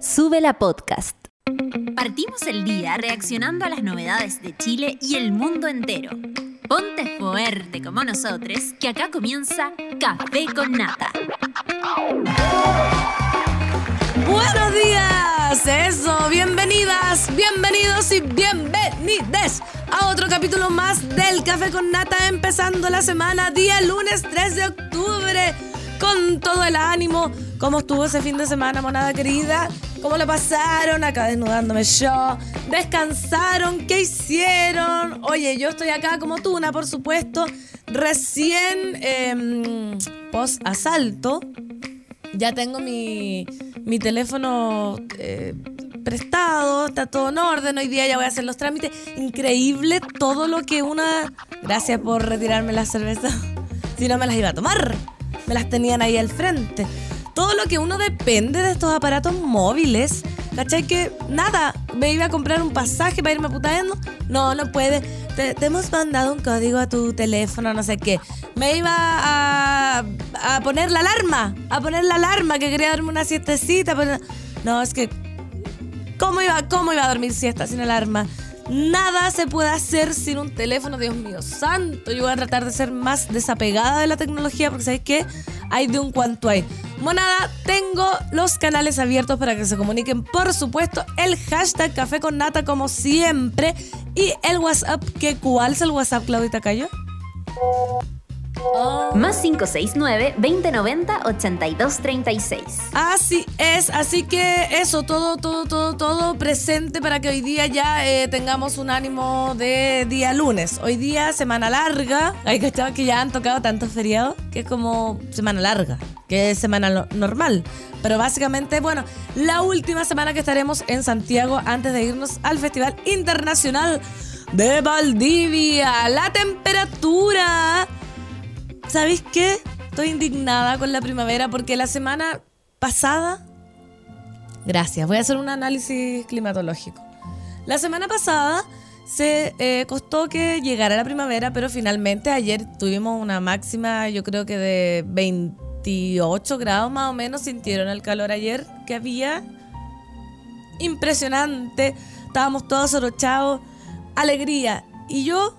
Sube la podcast. Partimos el día reaccionando a las novedades de Chile y el mundo entero. Ponte fuerte como nosotros, que acá comienza Café con Nata. Buenos días, eso, bienvenidas, bienvenidos y bienvenides a otro capítulo más del Café con Nata, empezando la semana, día lunes 3 de octubre, con todo el ánimo. ¿Cómo estuvo ese fin de semana, monada querida? ¿Cómo lo pasaron? Acá desnudándome yo. ¿Descansaron? ¿Qué hicieron? Oye, yo estoy acá como Tuna, por supuesto. Recién eh, post asalto. Ya tengo mi, mi teléfono eh, prestado, está todo en orden. Hoy día ya voy a hacer los trámites. Increíble todo lo que una. Gracias por retirarme la cerveza. Si no me las iba a tomar. Me las tenían ahí al frente todo lo que uno depende de estos aparatos móviles. ¿Cachai? Que nada, me iba a comprar un pasaje para irme putando. No, no puede. Te, hemos mandado un código a tu teléfono, no sé qué. Me iba a, a poner la alarma, a poner la alarma, que quería darme una siestecita. Pero no, es que. ¿Cómo iba, ¿Cómo iba a dormir siesta sin alarma? Nada se puede hacer sin un teléfono, Dios mío santo. Yo voy a tratar de ser más desapegada de la tecnología porque ¿sabes qué? Hay de un cuanto hay. Monada, tengo los canales abiertos para que se comuniquen, por supuesto, el hashtag Café con Nata como siempre y el WhatsApp, que ¿cuál es el WhatsApp, Claudita Cayo? Más 569-2090-8236. Así es, así que eso, todo, todo, todo, todo presente para que hoy día ya eh, tengamos un ánimo de día lunes. Hoy día, semana larga. Hay que que ya han tocado tantos feriados que es como semana larga, que es semana normal. Pero básicamente, bueno, la última semana que estaremos en Santiago antes de irnos al Festival Internacional de Valdivia. La temperatura ¿Sabéis qué? Estoy indignada con la primavera porque la semana pasada. Gracias, voy a hacer un análisis climatológico. La semana pasada se eh, costó que llegara la primavera, pero finalmente ayer tuvimos una máxima, yo creo que de 28 grados más o menos. Sintieron el calor ayer que había. Impresionante. Estábamos todos orochados. Alegría. Y yo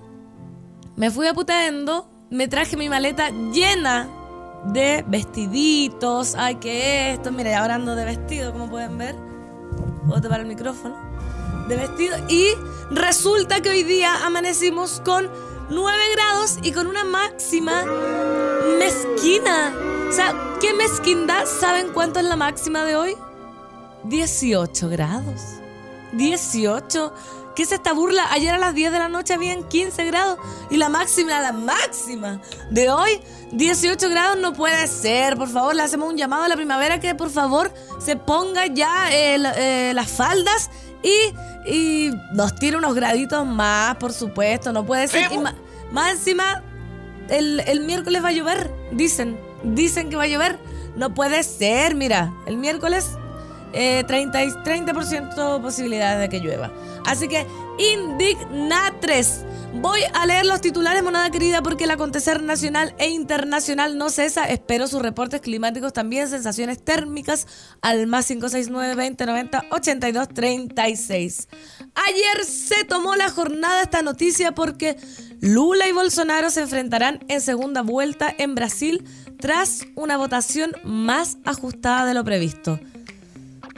me fui a me traje mi maleta llena de vestiditos. Ay, que esto. Mira, ahora ando de vestido, como pueden ver. Puedo tapar el micrófono. De vestido. Y resulta que hoy día amanecimos con 9 grados y con una máxima mezquina. O sea, ¿qué mezquindad? ¿Saben cuánto es la máxima de hoy? 18 grados. 18. ¿Qué es esta burla? Ayer a las 10 de la noche habían 15 grados y la máxima, la máxima de hoy, 18 grados no puede ser. Por favor, le hacemos un llamado a la primavera que por favor se ponga ya eh, eh, las faldas y, nos tire unos graditos más, por supuesto. No puede ser. más, encima, el, miércoles va a llover, dicen. Dicen que va a llover. No puede ser, mira, el miércoles 30, eh, 30% posibilidades de que llueva. Así que indignatres. Voy a leer los titulares, monada querida, porque el acontecer nacional e internacional no cesa. Espero sus reportes climáticos también, sensaciones térmicas al más 569 2090 8236 Ayer se tomó la jornada esta noticia porque Lula y Bolsonaro se enfrentarán en segunda vuelta en Brasil tras una votación más ajustada de lo previsto.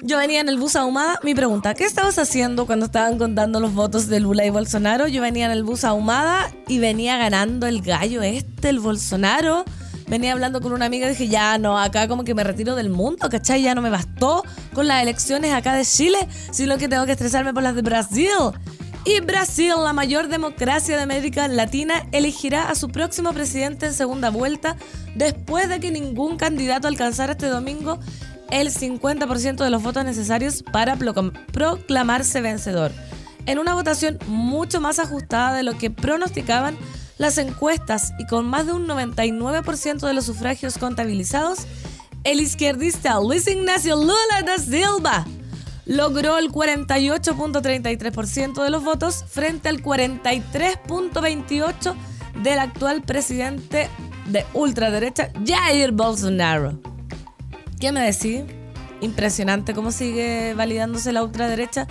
Yo venía en el bus ahumada. Mi pregunta, ¿qué estabas haciendo cuando estaban contando los votos de Lula y Bolsonaro? Yo venía en el bus ahumada y venía ganando el gallo este, el Bolsonaro. Venía hablando con una amiga y dije, ya no, acá como que me retiro del mundo, ¿cachai? Ya no me bastó con las elecciones acá de Chile, sino que tengo que estresarme por las de Brasil. Y Brasil, la mayor democracia de América Latina, elegirá a su próximo presidente en segunda vuelta después de que ningún candidato alcanzara este domingo el 50% de los votos necesarios para proclamarse vencedor. En una votación mucho más ajustada de lo que pronosticaban las encuestas y con más de un 99% de los sufragios contabilizados, el izquierdista Luis Ignacio Lula da Silva logró el 48.33% de los votos frente al 43.28% del actual presidente de ultraderecha Jair Bolsonaro. ¿Qué me decís? impresionante cómo sigue validándose la ultraderecha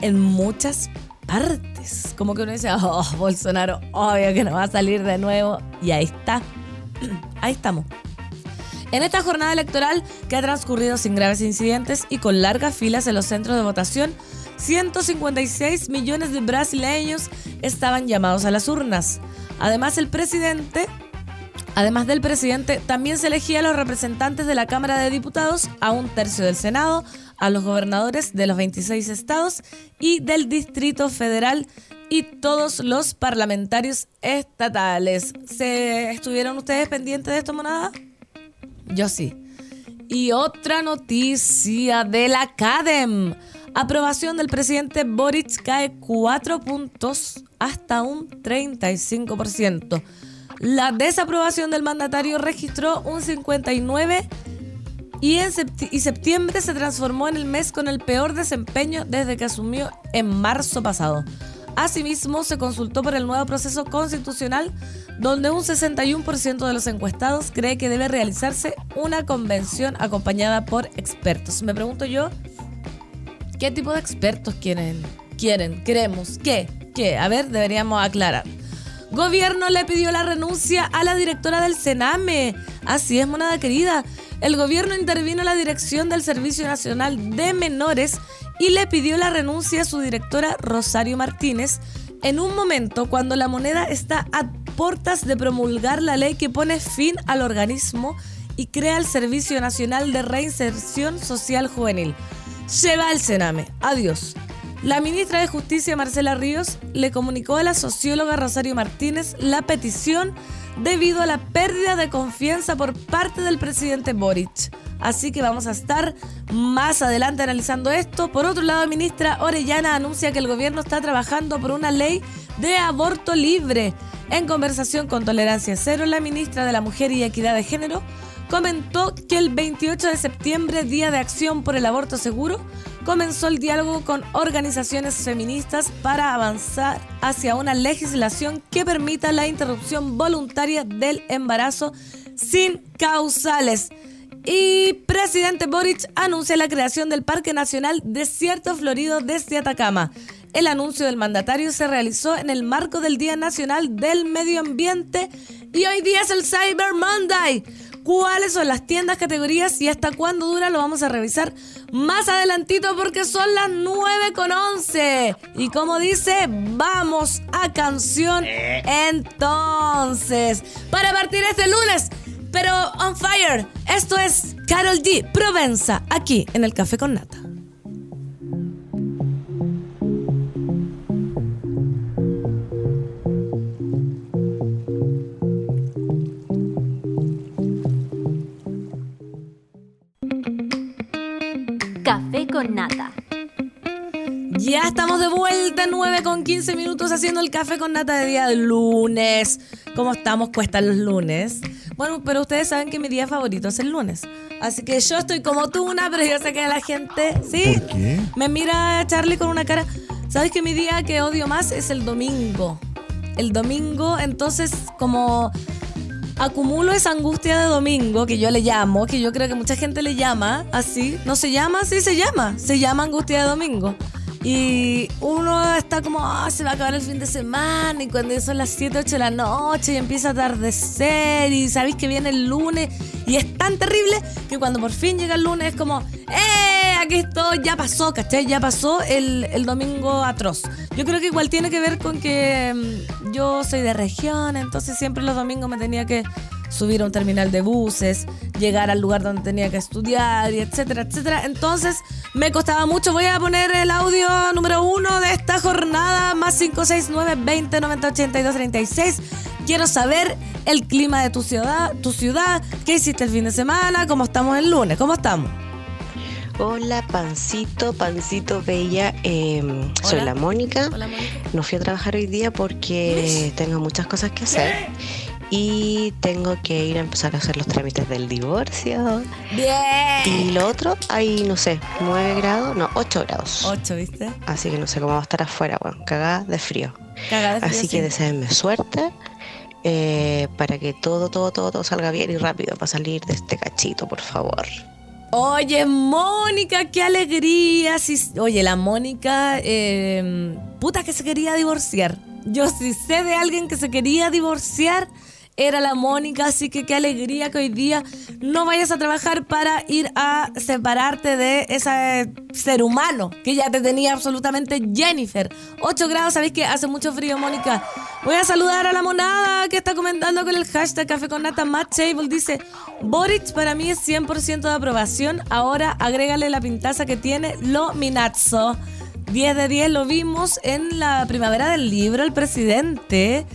en muchas partes. Como que uno dice, oh, Bolsonaro, obvio que no va a salir de nuevo. Y ahí está. Ahí estamos. En esta jornada electoral, que ha transcurrido sin graves incidentes y con largas filas en los centros de votación, 156 millones de brasileños estaban llamados a las urnas. Además, el presidente Además del presidente, también se elegía a los representantes de la Cámara de Diputados, a un tercio del Senado, a los gobernadores de los 26 estados y del Distrito Federal y todos los parlamentarios estatales. ¿Se estuvieron ustedes pendientes de esto, monada? Yo sí. Y otra noticia de la CADEM. Aprobación del presidente Boric cae cuatro puntos hasta un 35%. La desaprobación del mandatario registró un 59 y en septiembre se transformó en el mes con el peor desempeño desde que asumió en marzo pasado. Asimismo, se consultó por el nuevo proceso constitucional, donde un 61% de los encuestados cree que debe realizarse una convención acompañada por expertos. Me pregunto yo, ¿qué tipo de expertos quieren? ¿Quieren? ¿Queremos? ¿Qué? ¿Qué? A ver, deberíamos aclarar. Gobierno le pidió la renuncia a la directora del Sename. Así es, monada querida. El gobierno intervino en la dirección del Servicio Nacional de Menores y le pidió la renuncia a su directora Rosario Martínez en un momento cuando la moneda está a portas de promulgar la ley que pone fin al organismo y crea el Servicio Nacional de Reinserción Social Juvenil. Se va el Sename. Adiós. La ministra de Justicia, Marcela Ríos, le comunicó a la socióloga Rosario Martínez la petición debido a la pérdida de confianza por parte del presidente Boric. Así que vamos a estar más adelante analizando esto. Por otro lado, ministra Orellana anuncia que el gobierno está trabajando por una ley de aborto libre. En conversación con Tolerancia Cero, la ministra de la Mujer y Equidad de Género comentó que el 28 de septiembre, Día de Acción por el Aborto Seguro, comenzó el diálogo con organizaciones feministas para avanzar hacia una legislación que permita la interrupción voluntaria del embarazo sin causales. Y presidente Boric anuncia la creación del Parque Nacional Desierto Florido desde Atacama. El anuncio del mandatario se realizó en el marco del Día Nacional del Medio Ambiente y hoy día es el Cyber Monday cuáles son las tiendas, categorías y hasta cuándo dura lo vamos a revisar más adelantito porque son las 9 con 11. Y como dice, vamos a canción eh. entonces. Para partir este lunes, pero on fire, esto es Carol D. Provenza, aquí en el Café con Nata. Con nata. Ya estamos de vuelta, 9 con 15 minutos haciendo el café con nata de día de lunes. ¿Cómo estamos? Cuestan los lunes. Bueno, pero ustedes saben que mi día favorito es el lunes. Así que yo estoy como tú, una, pero yo sé que la gente, ¿sí? ¿Por qué? Me mira Charlie con una cara. ¿Sabes que mi día que odio más es el domingo? El domingo, entonces, como acumulo esa angustia de domingo que yo le llamo, que yo creo que mucha gente le llama así. No se llama así, se llama. Se llama angustia de domingo. Y uno está como, ah, se va a acabar el fin de semana. Y cuando son las 7, 8 de la noche y empieza a atardecer. Y sabéis que viene el lunes. Y es tan terrible que cuando por fin llega el lunes es como, ¡eh! Aquí estoy, ya pasó, ¿cachai? Ya pasó el, el domingo atroz. Yo creo que igual tiene que ver con que mm, yo soy de región, entonces siempre los domingos me tenía que subir a un terminal de buses, llegar al lugar donde tenía que estudiar, y etcétera, etcétera. Entonces me costaba mucho. Voy a poner el audio número uno de esta jornada, más 569 20 90 82 36. Quiero saber el clima de tu ciudad, tu ciudad, qué hiciste el fin de semana, cómo estamos el lunes, cómo estamos. Hola, pancito, pancito bella. Em, soy la Mónica. Hola, Mónica. No fui a trabajar hoy día porque tengo muchas cosas que hacer. Y tengo que ir a empezar a hacer los trámites del divorcio. Bien. Y lo otro, hay, no sé, 9 grados, no, 8 grados. 8, ¿viste? Así que no sé cómo va a estar afuera, weón. Cagada de frío. Cagada de frío, Así que deseenme suerte eh, para que todo, todo, todo, todo salga bien y rápido para salir de este cachito, por favor. Oye, Mónica, qué alegría. oye, la Mónica, em, puta que se quería divorciar. Yo sí sé de alguien que se quería divorciar era la Mónica, así que qué alegría que hoy día no vayas a trabajar para ir a separarte de ese ser humano que ya te tenía absolutamente Jennifer. 8 grados, sabéis que hace mucho frío, Mónica. Voy a saludar a la monada que está comentando con el hashtag Café con Nata. Matt Table dice: Boric para mí es 100% de aprobación. Ahora agrégale la pintaza que tiene lo Minazzo. 10 de 10 lo vimos en la primavera del libro, el presidente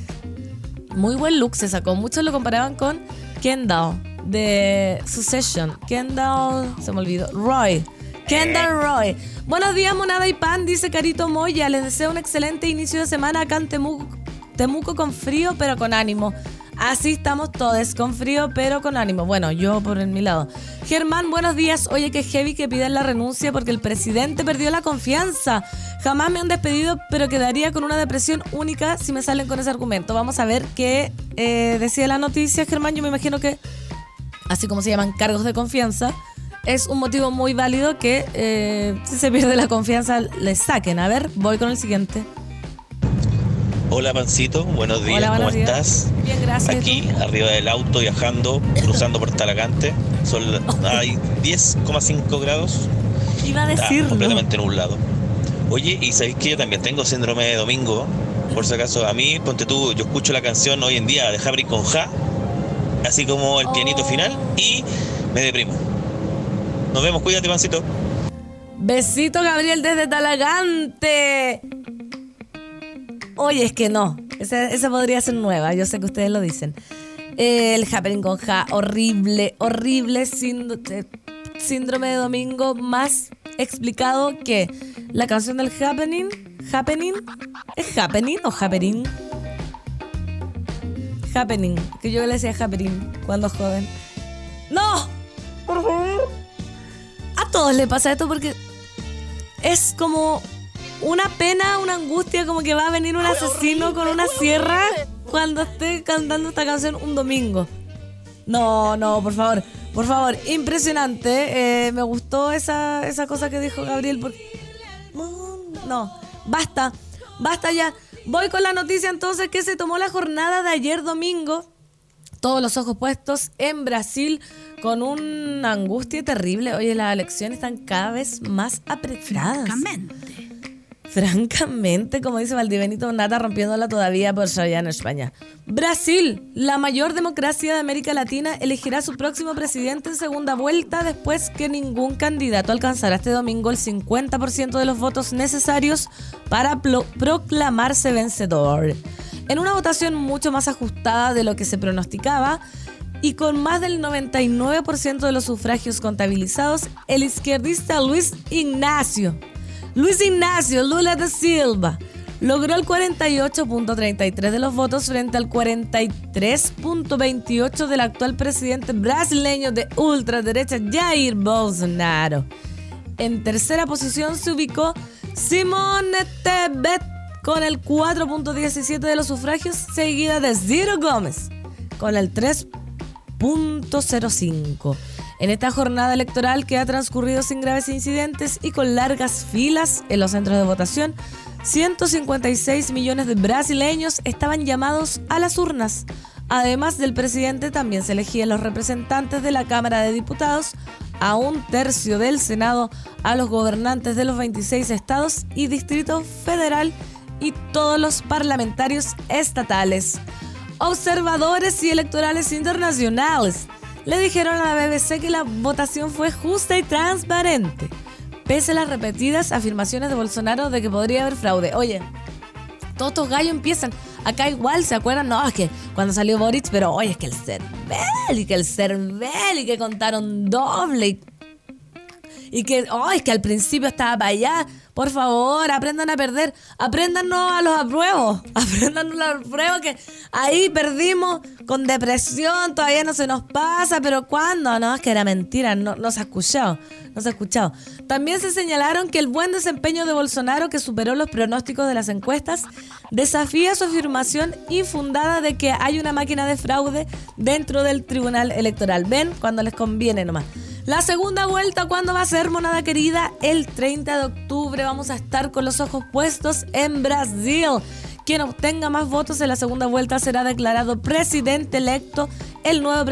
muy buen look se sacó. Muchos lo comparaban con Kendall de Succession. Kendall, se me olvidó. Roy. Kendall Roy. Buenos días, Monada y Pan, dice Carito Moya. Les deseo un excelente inicio de semana acá en Temuco, Temuco con frío, pero con ánimo. Así estamos todos, con frío pero con ánimo. Bueno, yo por mi lado. Germán, buenos días. Oye, que heavy que piden la renuncia porque el presidente perdió la confianza. Jamás me han despedido, pero quedaría con una depresión única si me salen con ese argumento. Vamos a ver qué eh, decía la noticia, Germán. Yo me imagino que, así como se llaman cargos de confianza, es un motivo muy válido que eh, si se pierde la confianza le saquen. A ver, voy con el siguiente. Hola Pancito, buenos días, ¿cómo estás? Bien, gracias. Aquí, arriba del auto, viajando, cruzando por Talagante. Son, hay 10,5 grados. Iba a decirlo. Está completamente nublado. Oye, y sabéis que yo también tengo síndrome de domingo. Por si acaso, a mí, ponte tú, yo escucho la canción hoy en día de Jabri con Ja, así como el pianito final, y me deprimo. Nos vemos, cuídate, Pancito. Besito, Gabriel, desde Talagante. Oye, es que no. Esa, podría ser nueva. Yo sé que ustedes lo dicen. El Happening con Ja, horrible, horrible eh, síndrome de domingo más explicado que la canción del Happening. Happening. ¿Es Happening o Happening? Happening. Que yo le decía Happening cuando joven. ¡No! Por favor. A todos le pasa esto porque es como una pena, una angustia, como que va a venir un asesino con una sierra cuando esté cantando esta canción un domingo. No, no, por favor, por favor, impresionante. Eh, me gustó esa, esa cosa que dijo Gabriel. Porque... No, basta, basta ya. Voy con la noticia entonces que se tomó la jornada de ayer domingo. Todos los ojos puestos en Brasil con una angustia terrible. Oye, las elecciones están cada vez más apretadas. Francamente, como dice Valdivenito Nata, rompiéndola todavía por allá en España. Brasil, la mayor democracia de América Latina, elegirá su próximo presidente en segunda vuelta después que ningún candidato alcanzará este domingo el 50% de los votos necesarios para proclamarse vencedor. En una votación mucho más ajustada de lo que se pronosticaba, y con más del 99% de los sufragios contabilizados, el izquierdista Luis Ignacio Luis Ignacio Lula da Silva logró el 48.33 de los votos frente al 43.28 del actual presidente brasileño de ultraderecha Jair Bolsonaro. En tercera posición se ubicó Simone Tebet con el 4.17 de los sufragios, seguida de Ciro Gómez con el 3.05 en esta jornada electoral que ha transcurrido sin graves incidentes y con largas filas en los centros de votación, 156 millones de brasileños estaban llamados a las urnas. Además del presidente, también se elegían los representantes de la Cámara de Diputados, a un tercio del Senado, a los gobernantes de los 26 estados y Distrito Federal y todos los parlamentarios estatales. Observadores y electorales internacionales le dijeron a la BBC que la votación fue justa y transparente, pese a las repetidas afirmaciones de Bolsonaro de que podría haber fraude. Oye, todos estos gallos empiezan. Acá igual, ¿se acuerdan? No, es que cuando salió Boric, pero oye, es que el Cervel y que el Cervel y que contaron doble y, y que, oh, es que al principio estaba para allá. Por favor, aprendan a perder. Apréndanos a los apruebos. Aprendan a los apruebos que ahí perdimos con depresión. Todavía no se nos pasa. Pero ¿cuándo? No, es que era mentira. No, no se ha escuchado. No se ha escuchado. También se señalaron que el buen desempeño de Bolsonaro, que superó los pronósticos de las encuestas, desafía su afirmación infundada de que hay una máquina de fraude dentro del Tribunal Electoral. ¿Ven? Cuando les conviene nomás. La segunda vuelta, ¿cuándo va a ser, monada querida? El 30 de octubre vamos a estar con los ojos puestos en Brasil. Quien obtenga más votos en la segunda vuelta será declarado presidente electo. El nuevo,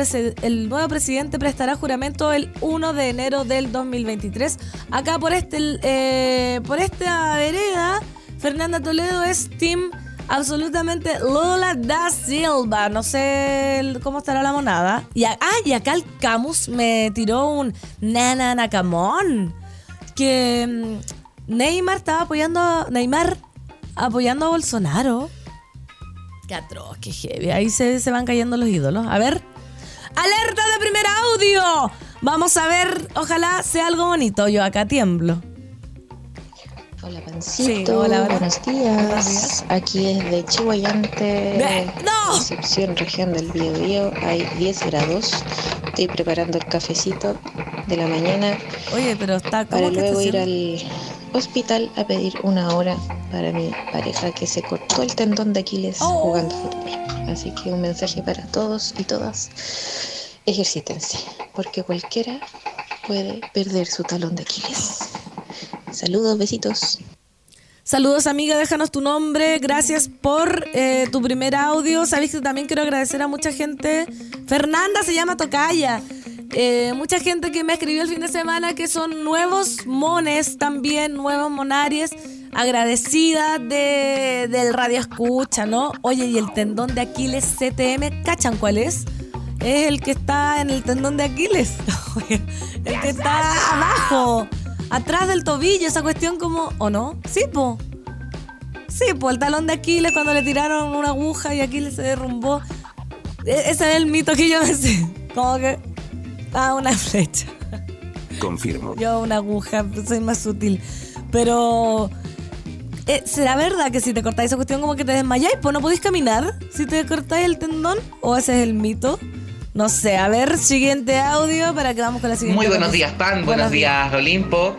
el nuevo presidente prestará juramento el 1 de enero del 2023. Acá por, este, eh, por esta vereda, Fernanda Toledo es Team absolutamente Lula da Silva. No sé cómo estará la monada. Y, ah, y acá el Camus me tiró un Nana Nakamon. Que mm, Neymar estaba apoyando. Neymar apoyando a Bolsonaro. Qué atroz, qué heavy. Ahí se, se van cayendo los ídolos. A ver. ¡Alerta de primer audio! Vamos a ver, ojalá sea algo bonito. Yo acá tiemblo. Hola, Pancito. hola, Buenos días. Aquí es de Chihuayante, ¡No! Concepción, región del Biobío. Hay 10 grados. Estoy preparando el cafecito de la mañana. Oye, pero está Para luego ir al hospital a pedir una hora para mi pareja que se cortó el tendón de Aquiles oh. jugando fútbol. Así que un mensaje para todos y todas. Ejercítense, porque cualquiera puede perder su talón de Aquiles. Saludos, besitos. Saludos amiga, déjanos tu nombre, gracias por eh, tu primer audio. Sabéis que también quiero agradecer a mucha gente. Fernanda se llama Tocaya. Eh, mucha gente que me escribió el fin de semana que son nuevos mones también, nuevos monaries, agradecida de, del radio escucha, ¿no? Oye, y el tendón de Aquiles CTM, ¿cachan cuál es? Es el que está en el tendón de Aquiles, el que está abajo, atrás del tobillo, esa cuestión como, ¿o no? Sí, po. Sí, po, el talón de Aquiles cuando le tiraron una aguja y Aquiles se derrumbó. E, ese es el mito que yo me sé. Como que Ah, una flecha. Confirmo. Yo una aguja, soy más sutil. Pero... Eh, ¿Será verdad que si te cortáis esa cuestión como que te desmayáis? Pues no podéis caminar si te cortáis el tendón. ¿O ese es el mito? No sé, a ver, siguiente audio para que vamos con la siguiente. Muy buenos días, Pan. Buenos, días, Olimpo.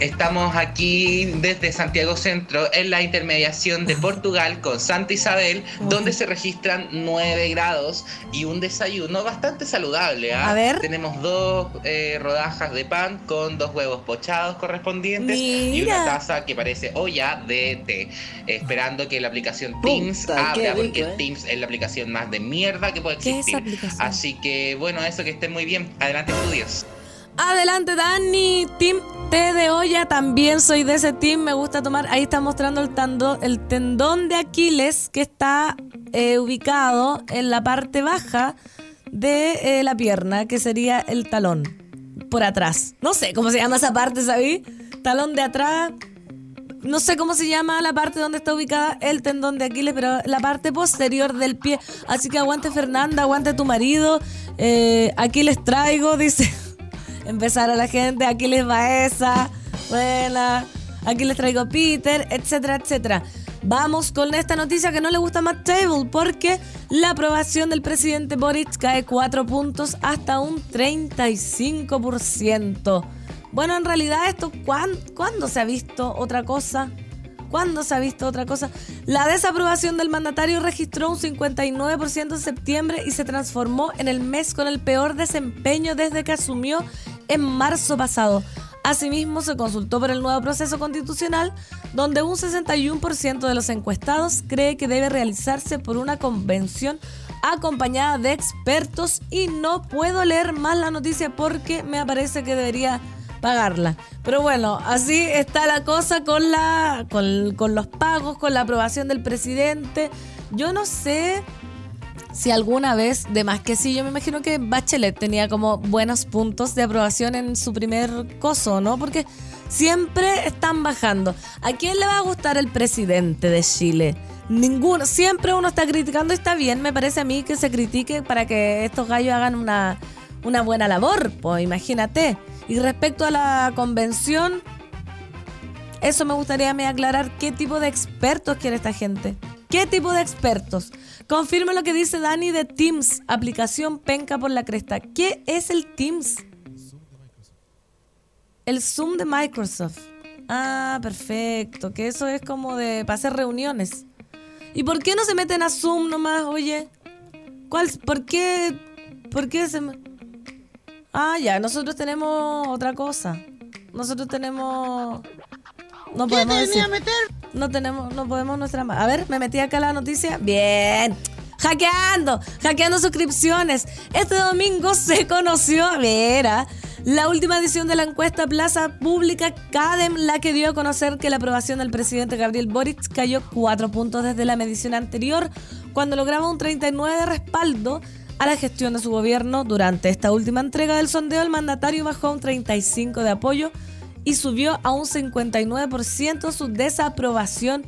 Estamos aquí desde Santiago Centro en la intermediación de Portugal con Santa Isabel, donde se registran 9 grados y un desayuno bastante saludable. ¿ah? A ver. Tenemos dos eh, rodajas de pan con dos huevos pochados correspondientes y una taza que parece olla de té. Esperando que la aplicación Teams abra, porque ¿eh? Teams es la aplicación más de mierda que puede existir. Así que bueno, eso que estén muy bien. Adelante, estudios. Adelante, Dani. Team T de olla, también soy de ese team. Me gusta tomar. Ahí está mostrando el, el tendón de Aquiles que está eh, ubicado en la parte baja de eh, la pierna, que sería el talón. Por atrás. No sé cómo se llama esa parte, ¿sabí? Talón de atrás. No sé cómo se llama la parte donde está ubicada el tendón de Aquiles, pero la parte posterior del pie. Así que aguante Fernanda, aguante tu marido. Eh, aquí les traigo, dice empezar a la gente, aquí les va esa, buena, aquí les traigo Peter, etcétera, etcétera. Vamos con esta noticia que no le gusta a Matt Table porque la aprobación del presidente Boric cae 4 puntos hasta un 35%. Bueno, en realidad esto, ¿cuándo, se ha visto otra cosa? ¿Cuándo se ha visto otra cosa? La desaprobación del mandatario registró un 59% en septiembre y se transformó en el mes con el peor desempeño desde que asumió en marzo pasado. Asimismo, se consultó por el nuevo proceso constitucional, donde un 61% de los encuestados cree que debe realizarse por una convención acompañada de expertos y no puedo leer más la noticia porque me parece que debería pagarla. Pero bueno, así está la cosa con, la, con, con los pagos, con la aprobación del presidente. Yo no sé si alguna vez, de más que sí, yo me imagino que Bachelet tenía como buenos puntos de aprobación en su primer coso, ¿no? Porque siempre están bajando. ¿A quién le va a gustar el presidente de Chile? Ninguno. Siempre uno está criticando está bien, me parece a mí que se critique para que estos gallos hagan una, una buena labor, pues imagínate. Y respecto a la convención, eso me gustaría me aclarar qué tipo de expertos quiere esta gente. ¿Qué tipo de expertos? Confirma lo que dice Dani de Teams, aplicación penca por la cresta. ¿Qué es el Teams? El Zoom de Microsoft. Ah, perfecto. Que eso es como de para hacer reuniones. ¿Y por qué no se meten a Zoom nomás, oye? ¿Cuál, ¿Por qué? ¿Por qué se Ah, ya, nosotros tenemos otra cosa. Nosotros tenemos. No podemos decir. meter? No tenemos, no podemos nuestra. A ver, me metí acá la noticia. Bien. Hackeando, hackeando suscripciones. Este domingo se conoció, mira, la última edición de la encuesta Plaza Pública CADEM, la que dio a conocer que la aprobación del presidente Gabriel Boric cayó cuatro puntos desde la medición anterior, cuando lograba un 39 de respaldo a la gestión de su gobierno. Durante esta última entrega del sondeo, el mandatario bajó a un 35 de apoyo y subió a un 59% su desaprobación,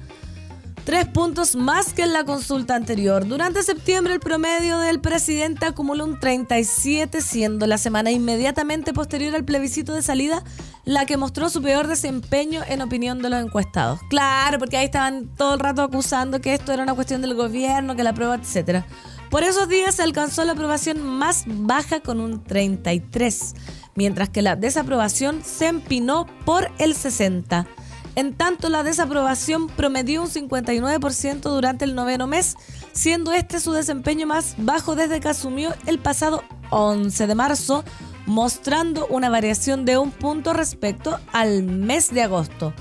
tres puntos más que en la consulta anterior. Durante septiembre el promedio del presidente acumuló un 37, siendo la semana inmediatamente posterior al plebiscito de salida la que mostró su peor desempeño en opinión de los encuestados. Claro, porque ahí estaban todo el rato acusando que esto era una cuestión del gobierno, que la prueba, etcétera. Por esos días se alcanzó la aprobación más baja con un 33 mientras que la desaprobación se empinó por el 60%. En tanto, la desaprobación promedió un 59% durante el noveno mes, siendo este su desempeño más bajo desde que asumió el pasado 11 de marzo, mostrando una variación de un punto respecto al mes de agosto.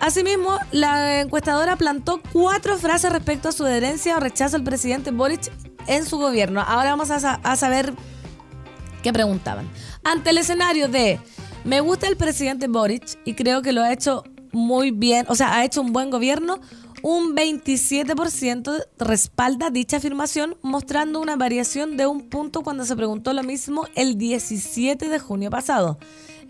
Asimismo, la encuestadora plantó cuatro frases respecto a su adherencia o rechazo al presidente Boric en su gobierno. Ahora vamos a, a saber qué preguntaban. Ante el escenario de me gusta el presidente Boric y creo que lo ha hecho muy bien, o sea, ha hecho un buen gobierno, un 27% respalda dicha afirmación, mostrando una variación de un punto cuando se preguntó lo mismo el 17 de junio pasado.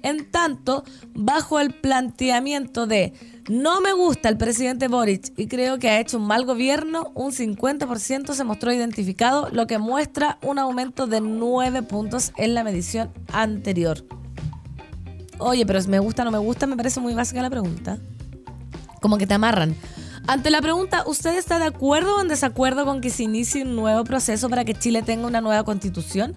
En tanto, bajo el planteamiento de no me gusta el presidente Boric y creo que ha hecho un mal gobierno, un 50% se mostró identificado, lo que muestra un aumento de 9 puntos en la medición anterior. Oye, pero me gusta o no me gusta, me parece muy básica la pregunta. Como que te amarran. Ante la pregunta, ¿usted está de acuerdo o en desacuerdo con que se inicie un nuevo proceso para que Chile tenga una nueva constitución?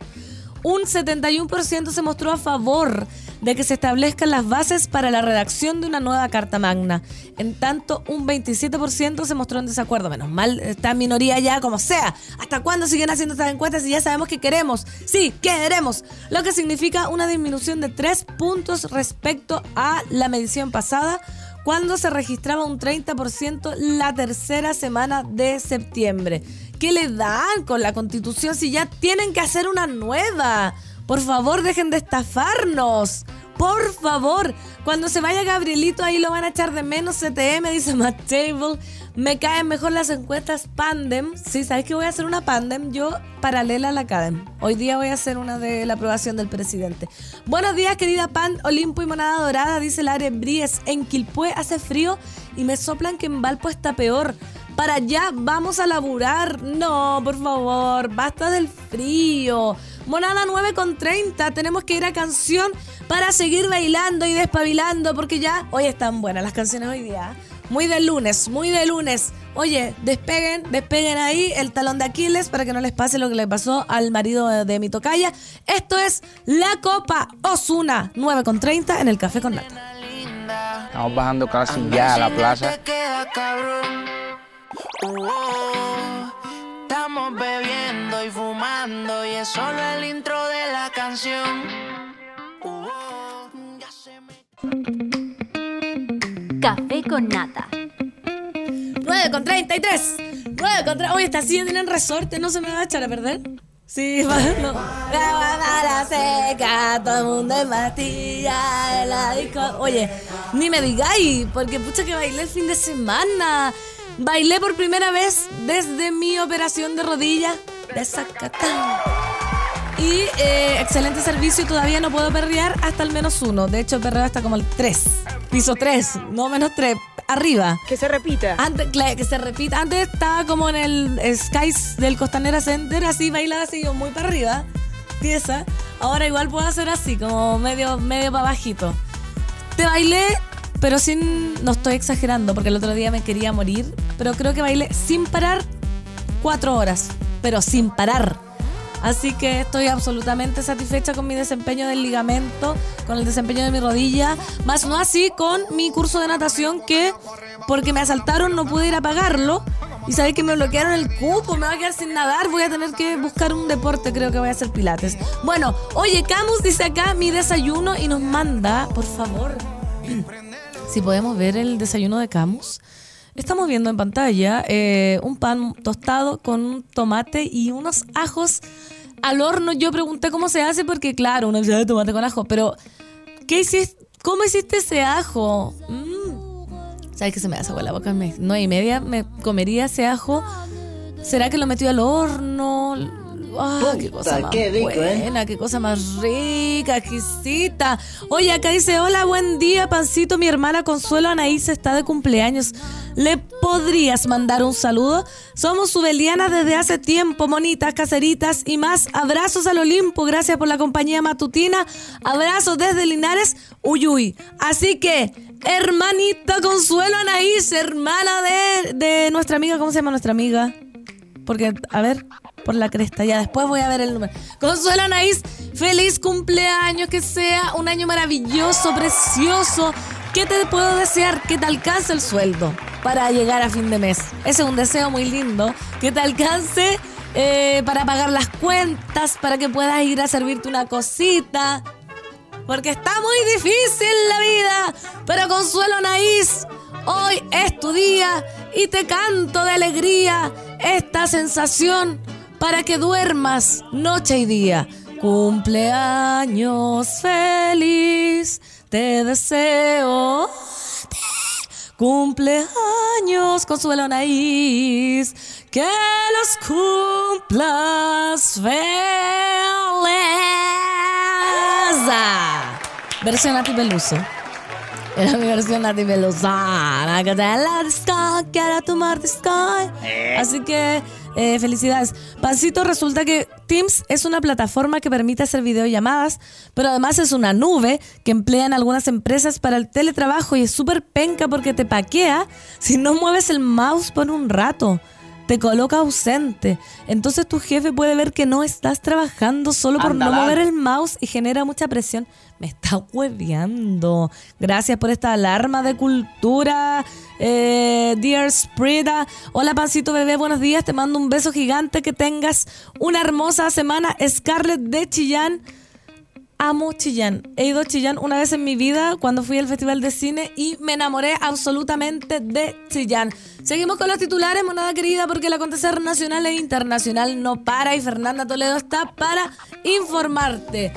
Un 71% se mostró a favor de que se establezcan las bases para la redacción de una nueva Carta Magna. En tanto, un 27% se mostró en desacuerdo. Menos mal, está en minoría ya como sea. ¿Hasta cuándo siguen haciendo estas encuestas si ya sabemos que queremos? Sí, queremos. Lo que significa una disminución de 3 puntos respecto a la medición pasada cuando se registraba un 30% la tercera semana de septiembre. ¿Qué le dan con la constitución si ya tienen que hacer una nueva? Por favor, dejen de estafarnos. Por favor, cuando se vaya Gabrielito ahí lo van a echar de menos CTM, dice Matt Table. Me caen mejor las encuestas Pandem. Sí, ¿sabes que voy a hacer una Pandem? Yo paralela a la Academ. Hoy día voy a hacer una de la aprobación del presidente. Buenos días, querida Pan, Olimpo y Monada Dorada, dice Lare Bries. En Quilpué hace frío y me soplan que en Valpo está peor. Para allá vamos a laburar. No, por favor, basta del frío. Monada 9 con 30. Tenemos que ir a canción para seguir bailando y despabilando porque ya hoy están buenas las canciones hoy día. Muy de lunes, muy de lunes. Oye, despeguen, despeguen ahí el talón de Aquiles para que no les pase lo que le pasó al marido de mi tocaya. Esto es La Copa Osuna 9 con 30 en el Café con Nata. Estamos bajando casi ya a la plaza. Estamos bebiendo y fumando y es solo el intro de la canción. Café con nata. 9 con 33. 9 con 30. Oye, esta silla tiene resorte, no se me va a echar a perder. Sí, va, no. La seca, todo el mundo en pastilla, la disco. Oye, ni me digáis, porque pucha que bailé el fin de semana. Bailé por primera vez desde mi operación de rodilla de Zacatán. Y eh, excelente servicio, todavía no puedo perrear hasta el menos uno. De hecho, perreo hasta como el 3. Piso 3, no menos 3. Arriba. Que se repita. Antes, que se repita. Antes estaba como en el Skies del Costanera Center, así bailaba así muy para arriba. Pieza. Ahora igual puedo hacer así, como medio, medio para bajito. Te bailé pero sin, no estoy exagerando porque el otro día me quería morir, pero creo que bailé sin parar cuatro horas, pero sin parar. Así que estoy absolutamente satisfecha con mi desempeño del ligamento, con el desempeño de mi rodilla, más no así con mi curso de natación que porque me asaltaron no pude ir a pagarlo Y sabéis que me bloquearon el cupo, me voy a quedar sin nadar, voy a tener que buscar un deporte, creo que voy a hacer pilates. Bueno, oye, Camus dice acá mi desayuno y nos manda, por favor, si podemos ver el desayuno de Camus. Estamos viendo en pantalla eh, un pan tostado con un tomate y unos ajos al horno. Yo pregunté cómo se hace porque, claro, uno dice tomate con ajo, pero ¿qué hiciste? ¿Cómo hiciste ese ajo? Mm. ¿Sabes que se me hace agua la boca? No y media me comería ese ajo. ¿Será que lo metió al horno? Ah, qué cosa más ¿eh? buena, qué cosa más rica, exquisita. Oye, acá dice, hola, buen día, pancito. Mi hermana Consuelo Anaís está de cumpleaños. ¿Le podrías mandar un saludo? Somos subelianas desde hace tiempo, monitas, caseritas y más. Abrazos al Olimpo, gracias por la compañía matutina. Abrazos desde Linares, Uyuy. Así que, hermanita Consuelo Anaís, hermana de, de nuestra amiga, ¿cómo se llama nuestra amiga? Porque, a ver, por la cresta. Ya después voy a ver el número. Consuelo Anaís, feliz cumpleaños, que sea un año maravilloso, precioso. ¿Qué te puedo desear? Que te alcance el sueldo para llegar a fin de mes. Ese es un deseo muy lindo. Que te alcance eh, para pagar las cuentas, para que puedas ir a servirte una cosita. Porque está muy difícil la vida. Pero Consuelo Anaís, hoy es tu día y te canto de alegría esta sensación para que duermas noche y día. Cumpleaños feliz, te deseo. Cumpleaños, Consuelo Anaís, que los cumplas feliz. Versión a ti Peluso. Era mi versión Nati tomar sky. Eh. Así que eh, felicidades. Pancito, resulta que Teams es una plataforma que permite hacer videollamadas, pero además es una nube que emplean algunas empresas para el teletrabajo y es súper penca porque te paquea si no mueves el mouse por un rato te coloca ausente. Entonces tu jefe puede ver que no estás trabajando solo por no mover el mouse y genera mucha presión. Me está hueveando. Gracias por esta alarma de cultura, eh, Dear Sprida. Hola, Pancito Bebé, buenos días. Te mando un beso gigante. Que tengas una hermosa semana. Scarlett de Chillán amo Chillán. He ido a Chillán una vez en mi vida cuando fui al Festival de Cine y me enamoré absolutamente de Chillán. Seguimos con los titulares, monada querida, porque el acontecer nacional e internacional no para y Fernanda Toledo está para informarte.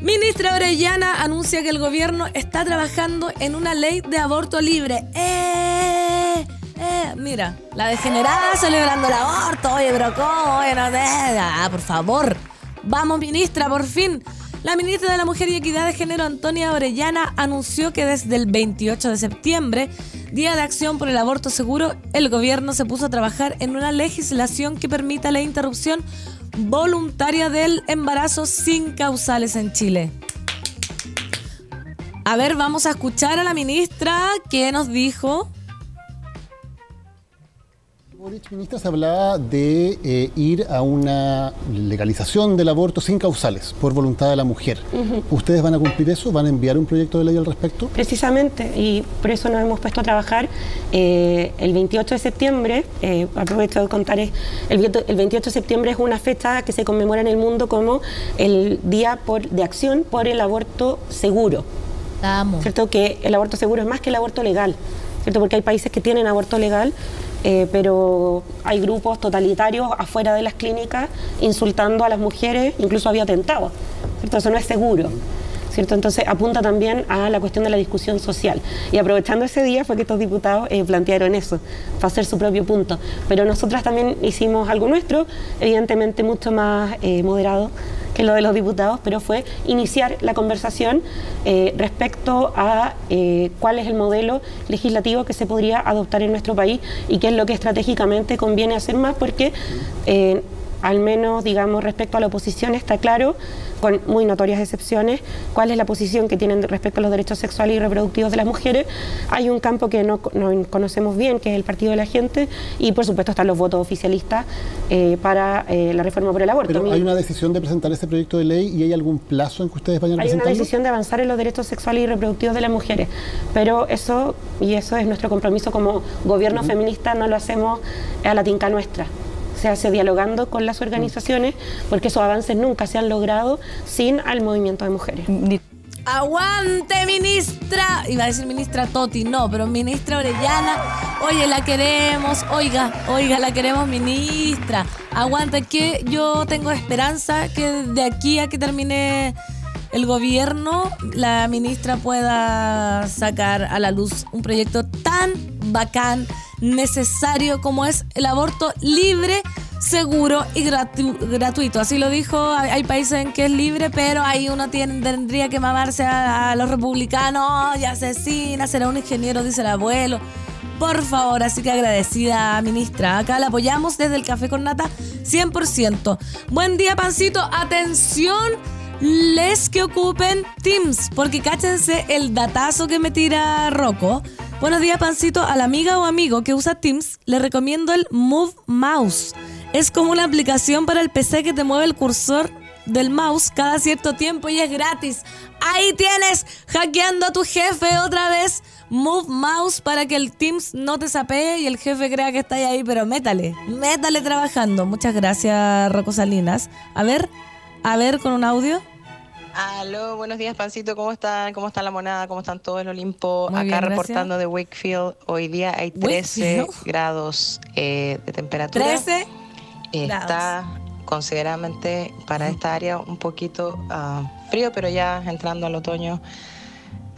Ministra Orellana anuncia que el gobierno está trabajando en una ley de aborto libre. ¡Eh! Eh, mira, la degenerada celebrando el aborto. Oye, pero ¿cómo? Oye, no. Ah, por favor. Vamos, ministra, por fin. La ministra de la Mujer y Equidad de Género, Antonia Orellana, anunció que desde el 28 de septiembre, Día de Acción por el Aborto Seguro, el gobierno se puso a trabajar en una legislación que permita la interrupción voluntaria del embarazo sin causales en Chile. A ver, vamos a escuchar a la ministra que nos dijo. Boric, ministra, se hablaba de eh, ir a una legalización del aborto sin causales, por voluntad de la mujer. ¿Ustedes van a cumplir eso? ¿Van a enviar un proyecto de ley al respecto? Precisamente, y por eso nos hemos puesto a trabajar. Eh, el 28 de septiembre, eh, aprovecho de contar, el, el 28 de septiembre es una fecha que se conmemora en el mundo como el Día por, de Acción por el Aborto Seguro. ¿Cierto? Que el aborto seguro es más que el aborto legal. ¿Cierto? Porque hay países que tienen aborto legal, eh, pero hay grupos totalitarios afuera de las clínicas insultando a las mujeres, incluso había atentados. ¿cierto? Eso no es seguro. Entonces apunta también a la cuestión de la discusión social. Y aprovechando ese día fue que estos diputados eh, plantearon eso, para hacer su propio punto. Pero nosotras también hicimos algo nuestro, evidentemente mucho más eh, moderado, que lo de los diputados, pero fue iniciar la conversación eh, respecto a cuál es el modelo legislativo que se podría adoptar en nuestro país y qué es lo que estratégicamente conviene hacer más, porque al menos, digamos, respecto a la oposición, está claro, con muy notorias excepciones, cuál es la posición que tienen respecto a los derechos sexuales y reproductivos de las mujeres. Hay un campo que no, conocemos bien, que es el Partido de la Gente, y por supuesto están los votos oficialistas eh, para eh, la reforma por el aborto. Pero hay una decisión de presentar este proyecto de ley y hay algún plazo en que ustedes vayan a. Hay una decisión de avanzar en los derechos sexuales y reproductivos de las mujeres, pero eso, y eso es nuestro compromiso como gobierno feminista, no lo hacemos a la tinca nuestra se hace dialogando con las organizaciones, porque esos avances nunca se han logrado sin al movimiento de mujeres. Aguante, ministra. Iba a decir ministra Toti, no, pero ministra Orellana. Oye, la queremos. Oiga, oiga, la queremos, ministra. Aguante, que yo tengo esperanza que de aquí a que termine el gobierno, la ministra pueda sacar a la luz un proyecto tan bacán, necesario como es el aborto libre seguro y gratuito. Así lo dijo, hay, países en que es libre, pero ahí uno tendría que mamarse a, los republicanos, y asesina, será un ingeniero, dice el abuelo. Por favor, así que agradecida, ministra. Acá la apoyamos desde el Café con Nata 100%. Buen día, pancito. Atención les que ocupen Teams, porque cáchense el datazo que me tira Rocco. Buenos días, pancito. A la amiga o amigo que usa Teams, le recomiendo el Move Mouse. Es como una aplicación para el PC que te mueve el cursor del mouse cada cierto tiempo y es gratis. Ahí tienes, hackeando a tu jefe otra vez. Move Mouse para que el Teams no te sapee y el jefe crea que está ahí, pero métale, métale trabajando. Muchas gracias, Rocco Salinas. A ver, a ver con un audio. Aló, buenos días, Pancito, ¿cómo están? ¿Cómo está la monada? ¿Cómo están todos el Olimpo? Acá reportando de Wakefield. Hoy día hay 13 grados eh, de temperatura. 13 Está considerablemente para esta área un poquito ah, frío, pero ya entrando al otoño.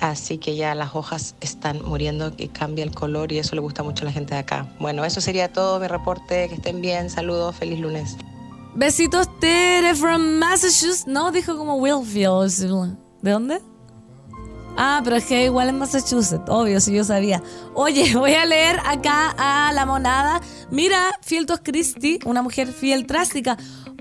Así que ya las hojas están muriendo y cambia el color y eso le gusta mucho a la gente de acá. Bueno, eso sería todo mi reporte. Que estén bien. Saludos. Feliz lunes. Besitos, Tere from Massachusetts. No, dijo como Willfield. ¿De dónde? Ah, pero es que igual en Massachusetts, obvio, si yo sabía. Oye, voy a leer acá a la monada. Mira, Fieltos Christie, una mujer fiel trástica.